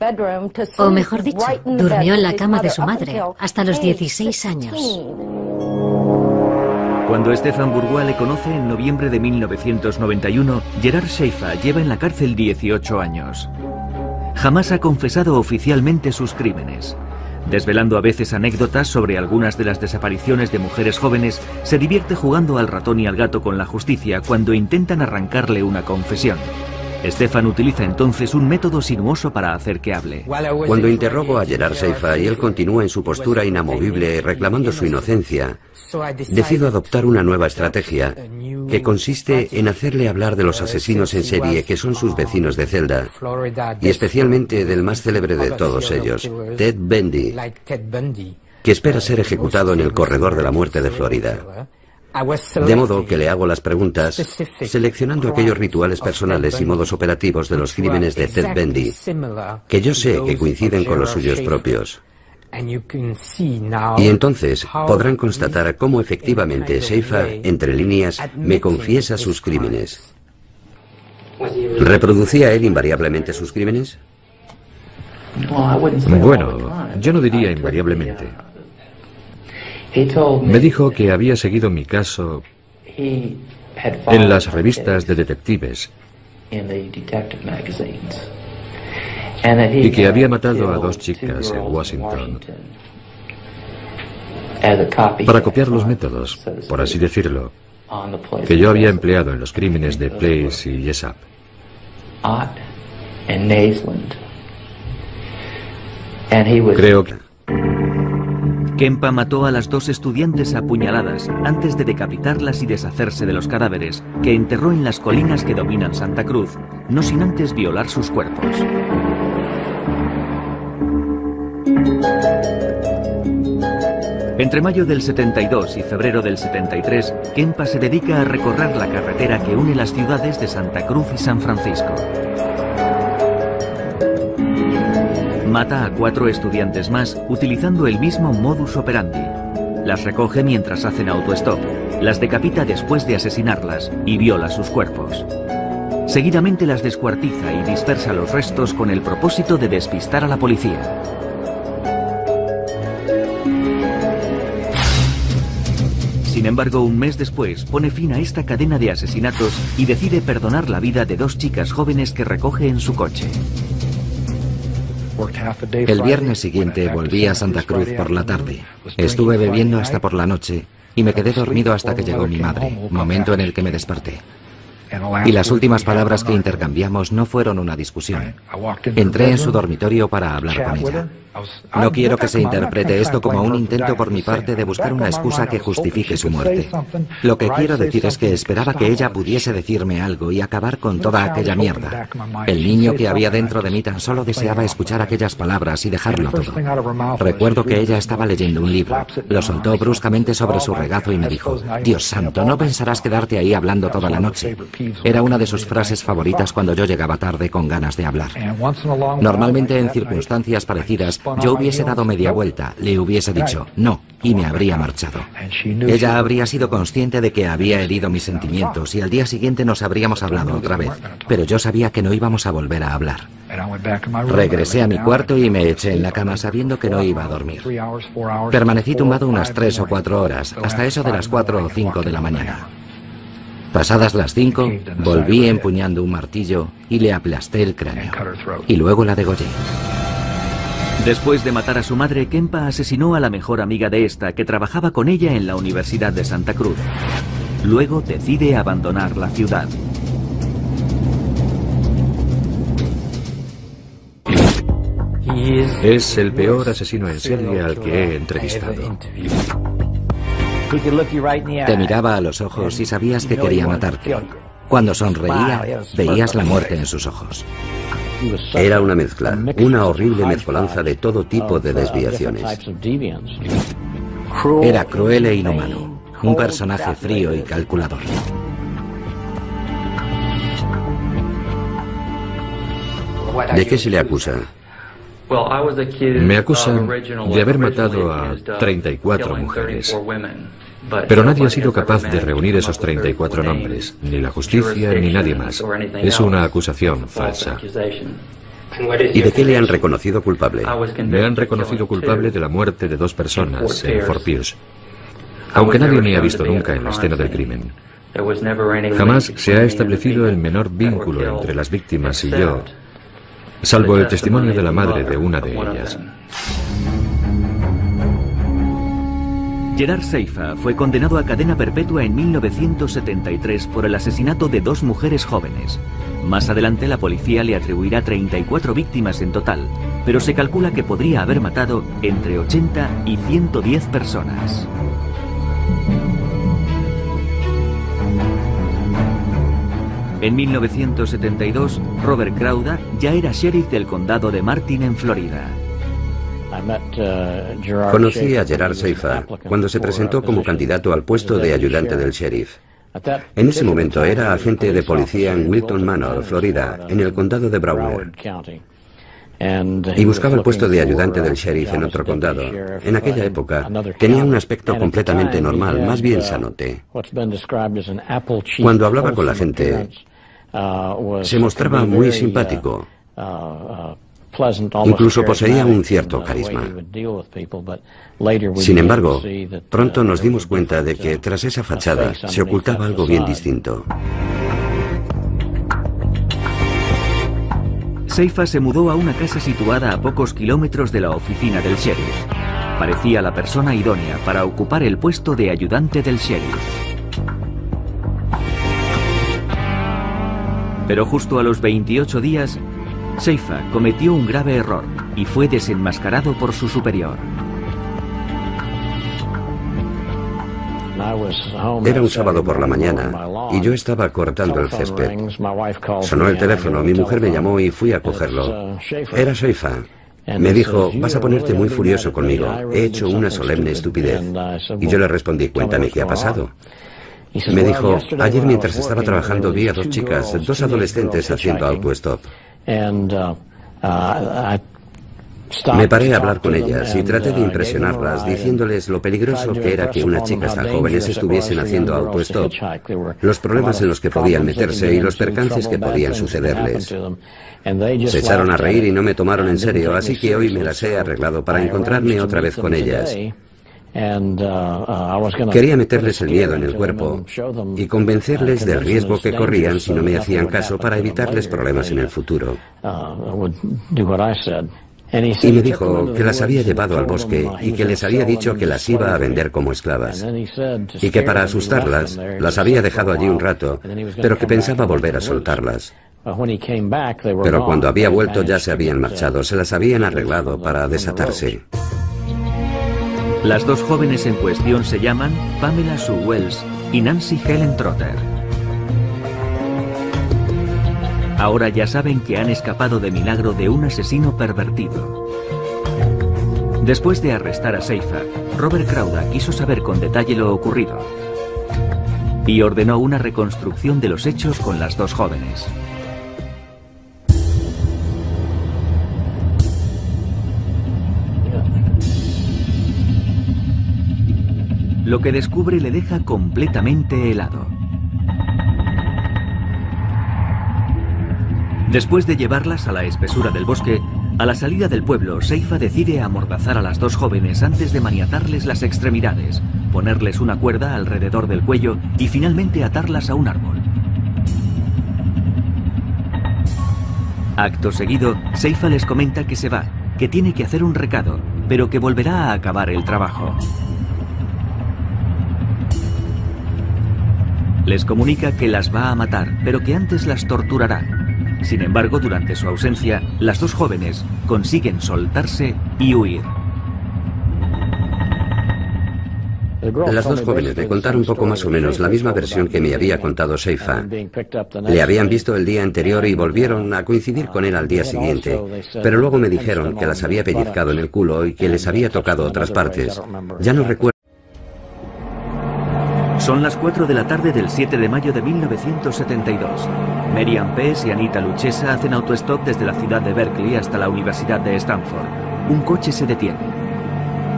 O mejor dicho, durmió en la cama de su madre hasta los 16 años. Cuando Stefan Bourgois le conoce en noviembre de 1991, Gerard Schaefer lleva en la cárcel 18 años. Jamás ha confesado oficialmente sus crímenes. Desvelando a veces anécdotas sobre algunas de las desapariciones de mujeres jóvenes, se divierte jugando al ratón y al gato con la justicia cuando intentan arrancarle una confesión. Stefan utiliza entonces un método sinuoso para hacer que hable. Cuando interrogo a Gerard Seifa y él continúa en su postura inamovible reclamando su inocencia, decido adoptar una nueva estrategia que consiste en hacerle hablar de los asesinos en serie que son sus vecinos de celda y especialmente del más célebre de todos ellos, Ted Bundy, que espera ser ejecutado en el corredor de la muerte de Florida. De modo que le hago las preguntas seleccionando aquellos rituales personales y modos operativos de los crímenes de Ted Bundy, que yo sé que coinciden con los suyos propios. Y entonces podrán constatar cómo efectivamente Seifa, entre líneas, me confiesa sus crímenes. ¿Reproducía él invariablemente sus crímenes? Bueno, yo no diría invariablemente. Me dijo que había seguido mi caso en las revistas de detectives y que había matado a dos chicas en Washington para copiar los métodos, por así decirlo, que yo había empleado en los crímenes de Place y Jessup. Creo que... Kempa mató a las dos estudiantes a puñaladas antes de decapitarlas y deshacerse de los cadáveres, que enterró en las colinas que dominan Santa Cruz, no sin antes violar sus cuerpos. Entre mayo del 72 y febrero del 73, Kempa se dedica a recorrer la carretera que une las ciudades de Santa Cruz y San Francisco. Mata a cuatro estudiantes más utilizando el mismo modus operandi. Las recoge mientras hacen autostop, las decapita después de asesinarlas y viola sus cuerpos. Seguidamente las descuartiza y dispersa los restos con el propósito de despistar a la policía. Sin embargo, un mes después pone fin a esta cadena de asesinatos y decide perdonar la vida de dos chicas jóvenes que recoge en su coche. El viernes siguiente volví a Santa Cruz por la tarde. Estuve bebiendo hasta por la noche y me quedé dormido hasta que llegó mi madre, momento en el que me desperté. Y las últimas palabras que intercambiamos no fueron una discusión. Entré en su dormitorio para hablar con ella. No quiero que se interprete esto como un intento por mi parte de buscar una excusa que justifique su muerte. Lo que quiero decir es que esperaba que ella pudiese decirme algo y acabar con toda aquella mierda. El niño que había dentro de mí tan solo deseaba escuchar aquellas palabras y dejarlo todo. Recuerdo que ella estaba leyendo un libro. Lo soltó bruscamente sobre su regazo y me dijo, Dios santo, no pensarás quedarte ahí hablando toda la noche. Era una de sus frases favoritas cuando yo llegaba tarde con ganas de hablar. Normalmente en circunstancias parecidas yo hubiese dado media vuelta, le hubiese dicho no y me habría marchado. Ella habría sido consciente de que había herido mis sentimientos y al día siguiente nos habríamos hablado otra vez, pero yo sabía que no íbamos a volver a hablar. Regresé a mi cuarto y me eché en la cama sabiendo que no iba a dormir. Permanecí tumbado unas tres o cuatro horas, hasta eso de las cuatro o cinco de la mañana. Pasadas las cinco, volví empuñando un martillo y le aplasté el cráneo. Y luego la degollé. Después de matar a su madre, Kempa asesinó a la mejor amiga de esta, que trabajaba con ella en la Universidad de Santa Cruz. Luego decide abandonar la ciudad. Es el peor asesino en serie al que he entrevistado. Te miraba a los ojos y sabías que quería matarte. Cuando sonreía, veías la muerte en sus ojos. Era una mezcla, una horrible mezcolanza de todo tipo de desviaciones. Era cruel e inhumano, un personaje frío y calculador. ¿De qué se le acusa? Me acusan de haber matado a 34 mujeres. Pero nadie ha sido capaz de reunir esos 34 nombres, ni la justicia ni nadie más. Es una acusación falsa. ¿Y de qué le han reconocido culpable? Me han reconocido culpable de la muerte de dos personas en Fort Pierce, aunque nadie me ha visto nunca en la escena del crimen. Jamás se ha establecido el menor vínculo entre las víctimas y yo, salvo el testimonio de la madre de una de ellas. Gerard Seifa fue condenado a cadena perpetua en 1973 por el asesinato de dos mujeres jóvenes. Más adelante la policía le atribuirá 34 víctimas en total, pero se calcula que podría haber matado entre 80 y 110 personas. En 1972, Robert Crowder ya era sheriff del condado de Martin en Florida. Uh, Conocí a Gerard Seifa cuando se presentó como candidato al puesto de ayudante del sheriff. En ese momento era agente de policía en Wilton Manor, Florida, en el condado de Broward. Y buscaba el puesto de ayudante del sheriff en otro condado. En aquella época tenía un aspecto completamente normal, más bien uh, sanote. Cuando hablaba con la gente, uh, se mostraba muy simpático. Incluso poseía un cierto carisma. Sin embargo, pronto nos dimos cuenta de que tras esa fachada se ocultaba algo bien distinto. Seifa se mudó a una casa situada a pocos kilómetros de la oficina del sheriff. Parecía la persona idónea para ocupar el puesto de ayudante del sheriff. Pero justo a los 28 días, Seifa cometió un grave error y fue desenmascarado por su superior. Era un sábado por la mañana y yo estaba cortando el césped. Sonó el teléfono, mi mujer me llamó y fui a cogerlo. Era Seifa. Me dijo, vas a ponerte muy furioso conmigo. He hecho una solemne estupidez. Y yo le respondí, cuéntame qué ha pasado. Me dijo, ayer mientras estaba trabajando vi a dos chicas, dos adolescentes haciendo auto-stop. Me paré a hablar con ellas y traté de impresionarlas diciéndoles lo peligroso que era que unas chicas tan jóvenes estuviesen haciendo autostop, los problemas en los que podían meterse y los percances que podían sucederles. Se echaron a reír y no me tomaron en serio, así que hoy me las he arreglado para encontrarme otra vez con ellas. Quería meterles el miedo en el cuerpo y convencerles del riesgo que corrían si no me hacían caso para evitarles problemas en el futuro. Y me dijo que las había llevado al bosque y que les había dicho que las iba a vender como esclavas. Y que para asustarlas las había dejado allí un rato, pero que pensaba volver a soltarlas. Pero cuando había vuelto ya se habían marchado, se las habían arreglado para desatarse. Las dos jóvenes en cuestión se llaman Pamela Sue Wells y Nancy Helen Trotter. Ahora ya saben que han escapado de milagro de un asesino pervertido. Después de arrestar a Seifa, Robert Crowder quiso saber con detalle lo ocurrido y ordenó una reconstrucción de los hechos con las dos jóvenes. Lo que descubre le deja completamente helado. Después de llevarlas a la espesura del bosque, a la salida del pueblo, Seifa decide amordazar a las dos jóvenes antes de maniatarles las extremidades, ponerles una cuerda alrededor del cuello y finalmente atarlas a un árbol. Acto seguido, Seifa les comenta que se va, que tiene que hacer un recado, pero que volverá a acabar el trabajo. Les comunica que las va a matar, pero que antes las torturará. Sin embargo, durante su ausencia, las dos jóvenes consiguen soltarse y huir. Las dos jóvenes le contaron un poco más o menos la misma versión que me había contado Seifa. Le habían visto el día anterior y volvieron a coincidir con él al día siguiente, pero luego me dijeron que las había pellizcado en el culo y que les había tocado otras partes. Ya no recuerdo. Son las 4 de la tarde del 7 de mayo de 1972. Merian Pes y Anita Luchesa hacen autostop desde la ciudad de Berkeley hasta la Universidad de Stanford. Un coche se detiene.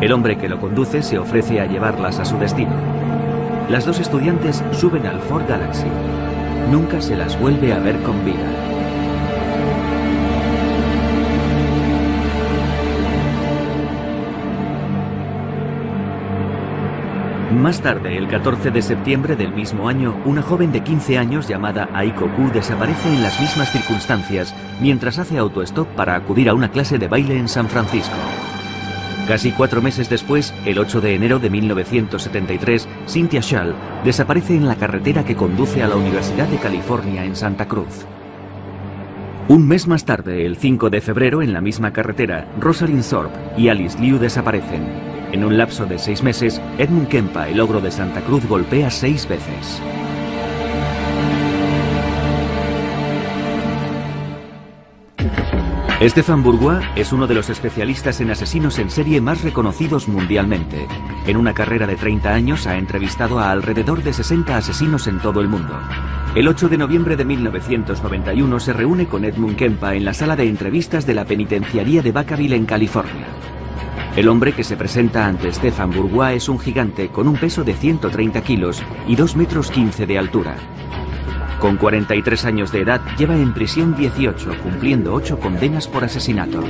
El hombre que lo conduce se ofrece a llevarlas a su destino. Las dos estudiantes suben al Ford Galaxy. Nunca se las vuelve a ver con vida. Más tarde, el 14 de septiembre del mismo año, una joven de 15 años llamada Aiko Ku desaparece en las mismas circunstancias mientras hace autostop para acudir a una clase de baile en San Francisco. Casi cuatro meses después, el 8 de enero de 1973, Cynthia Schall desaparece en la carretera que conduce a la Universidad de California en Santa Cruz. Un mes más tarde, el 5 de febrero, en la misma carretera, Rosalind Thorpe y Alice Liu desaparecen. En un lapso de seis meses, Edmund Kempa, el ogro de Santa Cruz, golpea seis veces. Estefan Bourgois es uno de los especialistas en asesinos en serie más reconocidos mundialmente. En una carrera de 30 años ha entrevistado a alrededor de 60 asesinos en todo el mundo. El 8 de noviembre de 1991 se reúne con Edmund Kempa en la sala de entrevistas de la penitenciaría de Vacaville en California. El hombre que se presenta ante Stefan Bourgois es un gigante con un peso de 130 kilos y 2 metros 15 de altura. Con 43 años de edad lleva en prisión 18, cumpliendo 8 condenas por asesinato.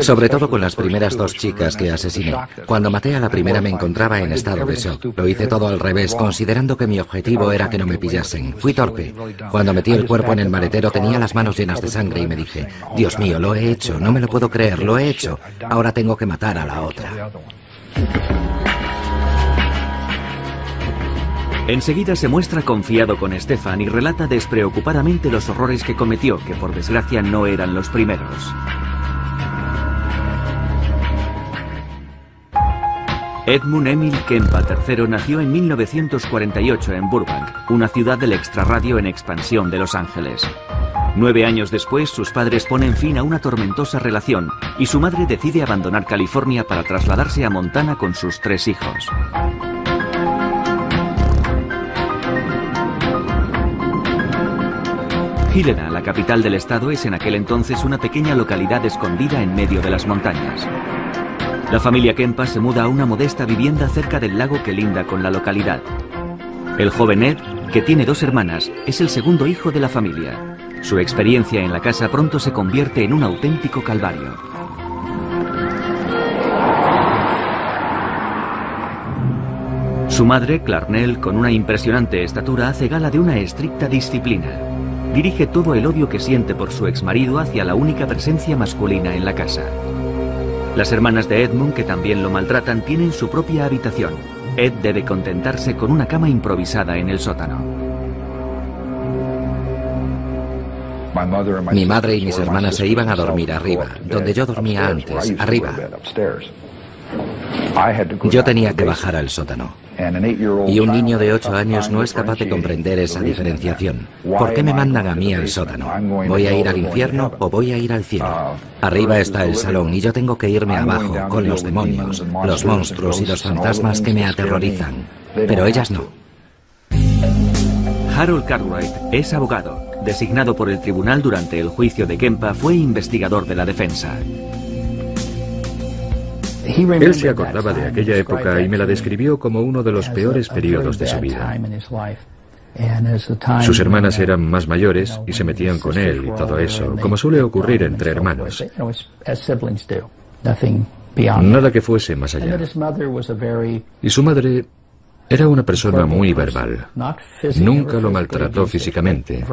Sobre todo con las primeras dos chicas que asesiné. Cuando maté a la primera me encontraba en estado de shock. Lo hice todo al revés, considerando que mi objetivo era que no me pillasen. Fui torpe. Cuando metí el cuerpo en el maletero tenía las manos llenas de sangre y me dije, Dios mío, lo he hecho, no me lo puedo creer, lo he hecho. Ahora tengo que matar a la otra. Enseguida se muestra confiado con Stefan y relata despreocupadamente los horrores que cometió, que por desgracia no eran los primeros. Edmund Emil Kempa III nació en 1948 en Burbank, una ciudad del extrarradio en expansión de Los Ángeles. Nueve años después, sus padres ponen fin a una tormentosa relación y su madre decide abandonar California para trasladarse a Montana con sus tres hijos. Helena, la capital del estado, es en aquel entonces una pequeña localidad escondida en medio de las montañas. La familia Kempa se muda a una modesta vivienda cerca del lago que linda con la localidad. El joven Ed, que tiene dos hermanas, es el segundo hijo de la familia. Su experiencia en la casa pronto se convierte en un auténtico calvario. Su madre, Clarnell, con una impresionante estatura, hace gala de una estricta disciplina. Dirige todo el odio que siente por su exmarido hacia la única presencia masculina en la casa. Las hermanas de Edmund, que también lo maltratan, tienen su propia habitación. Ed debe contentarse con una cama improvisada en el sótano. Mi madre y mis hermanas se iban a dormir arriba, donde yo dormía antes, arriba. Yo tenía que bajar al sótano. Y un niño de 8 años no es capaz de comprender esa diferenciación. ¿Por qué me mandan a mí al sótano? ¿Voy a ir al infierno o voy a ir al cielo? Arriba está el salón y yo tengo que irme abajo con los demonios, los monstruos y los fantasmas que me aterrorizan. Pero ellas no. Harold Cartwright es abogado. Designado por el tribunal durante el juicio de Kempa, fue investigador de la defensa. Él se acordaba de aquella época y me la describió como uno de los peores periodos de su vida. Sus hermanas eran más mayores y se metían con él y todo eso, como suele ocurrir entre hermanos. Nada que fuese más allá. Y su madre era una persona muy verbal. Nunca lo maltrató físicamente,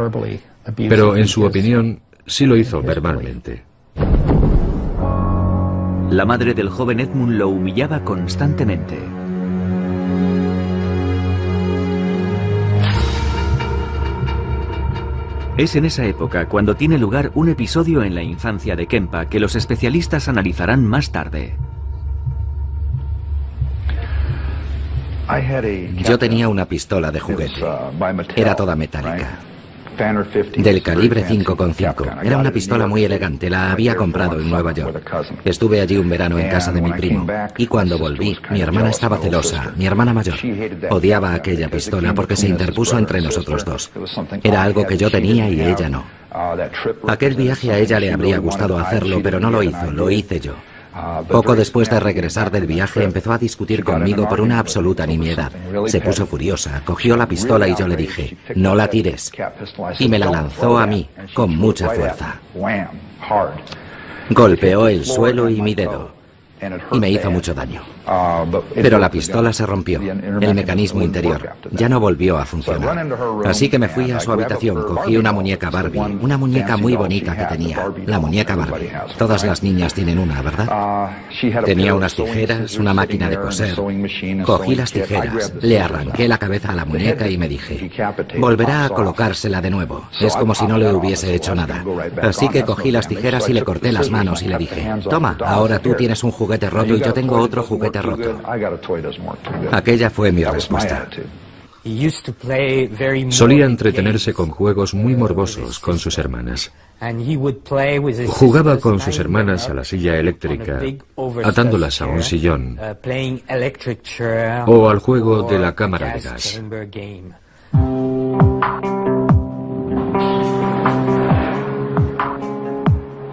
pero en su opinión sí lo hizo verbalmente. La madre del joven Edmund lo humillaba constantemente. Es en esa época cuando tiene lugar un episodio en la infancia de Kempa que los especialistas analizarán más tarde. Yo tenía una pistola de juguete. Era toda metálica del calibre 5,5. Era una pistola muy elegante, la había comprado en Nueva York. Estuve allí un verano en casa de mi primo y cuando volví, mi hermana estaba celosa, mi hermana mayor. Odiaba aquella pistola porque se interpuso entre nosotros dos. Era algo que yo tenía y ella no. Aquel viaje a ella le habría gustado hacerlo, pero no lo hizo, lo hice yo. Poco después de regresar del viaje empezó a discutir conmigo por una absoluta nimiedad. Se puso furiosa, cogió la pistola y yo le dije, no la tires. Y me la lanzó a mí, con mucha fuerza. Golpeó el suelo y mi dedo y me hizo mucho daño. Pero la pistola se rompió, el mecanismo interior, ya no volvió a funcionar. Así que me fui a su habitación, cogí una muñeca Barbie, una muñeca muy bonita que tenía, la muñeca Barbie. Todas las niñas tienen una, ¿verdad? Tenía unas tijeras, una máquina de coser. Cogí las tijeras, le arranqué la cabeza a la muñeca y me dije, volverá a colocársela de nuevo. Es como si no le hubiese hecho nada. Así que cogí las tijeras y le corté las manos y le dije, toma, ahora tú tienes un juguete roto y yo tengo otro juguete roto. Aquella fue mi respuesta. Solía entretenerse con juegos muy morbosos con sus hermanas. Jugaba con sus hermanas a la silla eléctrica, atándolas a un sillón, o al juego de la cámara de gas.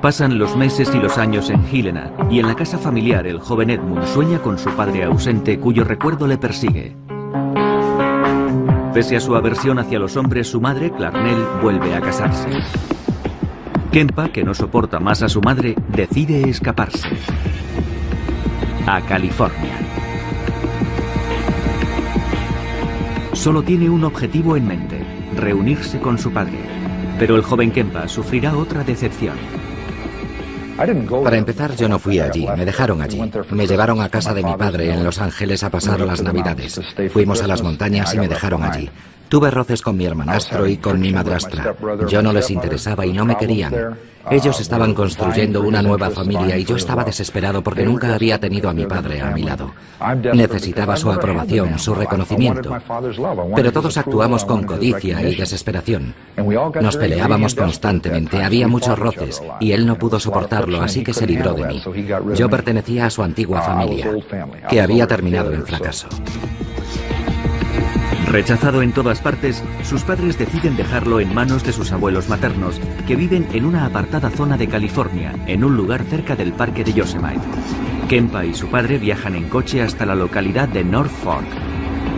Pasan los meses y los años en Helena, y en la casa familiar el joven Edmund sueña con su padre ausente cuyo recuerdo le persigue. Pese a su aversión hacia los hombres, su madre, Clarnell, vuelve a casarse. Kempa, que no soporta más a su madre, decide escaparse. A California. Solo tiene un objetivo en mente, reunirse con su padre. Pero el joven Kempa sufrirá otra decepción. Para empezar, yo no fui allí, me dejaron allí. Me llevaron a casa de mi padre en Los Ángeles a pasar las Navidades. Fuimos a las montañas y me dejaron allí. Tuve roces con mi hermanastro y con mi madrastra. Yo no les interesaba y no me querían. Ellos estaban construyendo una nueva familia y yo estaba desesperado porque nunca había tenido a mi padre a mi lado. Necesitaba su aprobación, su reconocimiento. Pero todos actuamos con codicia y desesperación. Nos peleábamos constantemente, había muchos roces y él no pudo soportarlo, así que se libró de mí. Yo pertenecía a su antigua familia, que había terminado en fracaso. Rechazado en todas partes, sus padres deciden dejarlo en manos de sus abuelos maternos, que viven en una apartada zona de California, en un lugar cerca del parque de Yosemite. Kempa y su padre viajan en coche hasta la localidad de North Fork,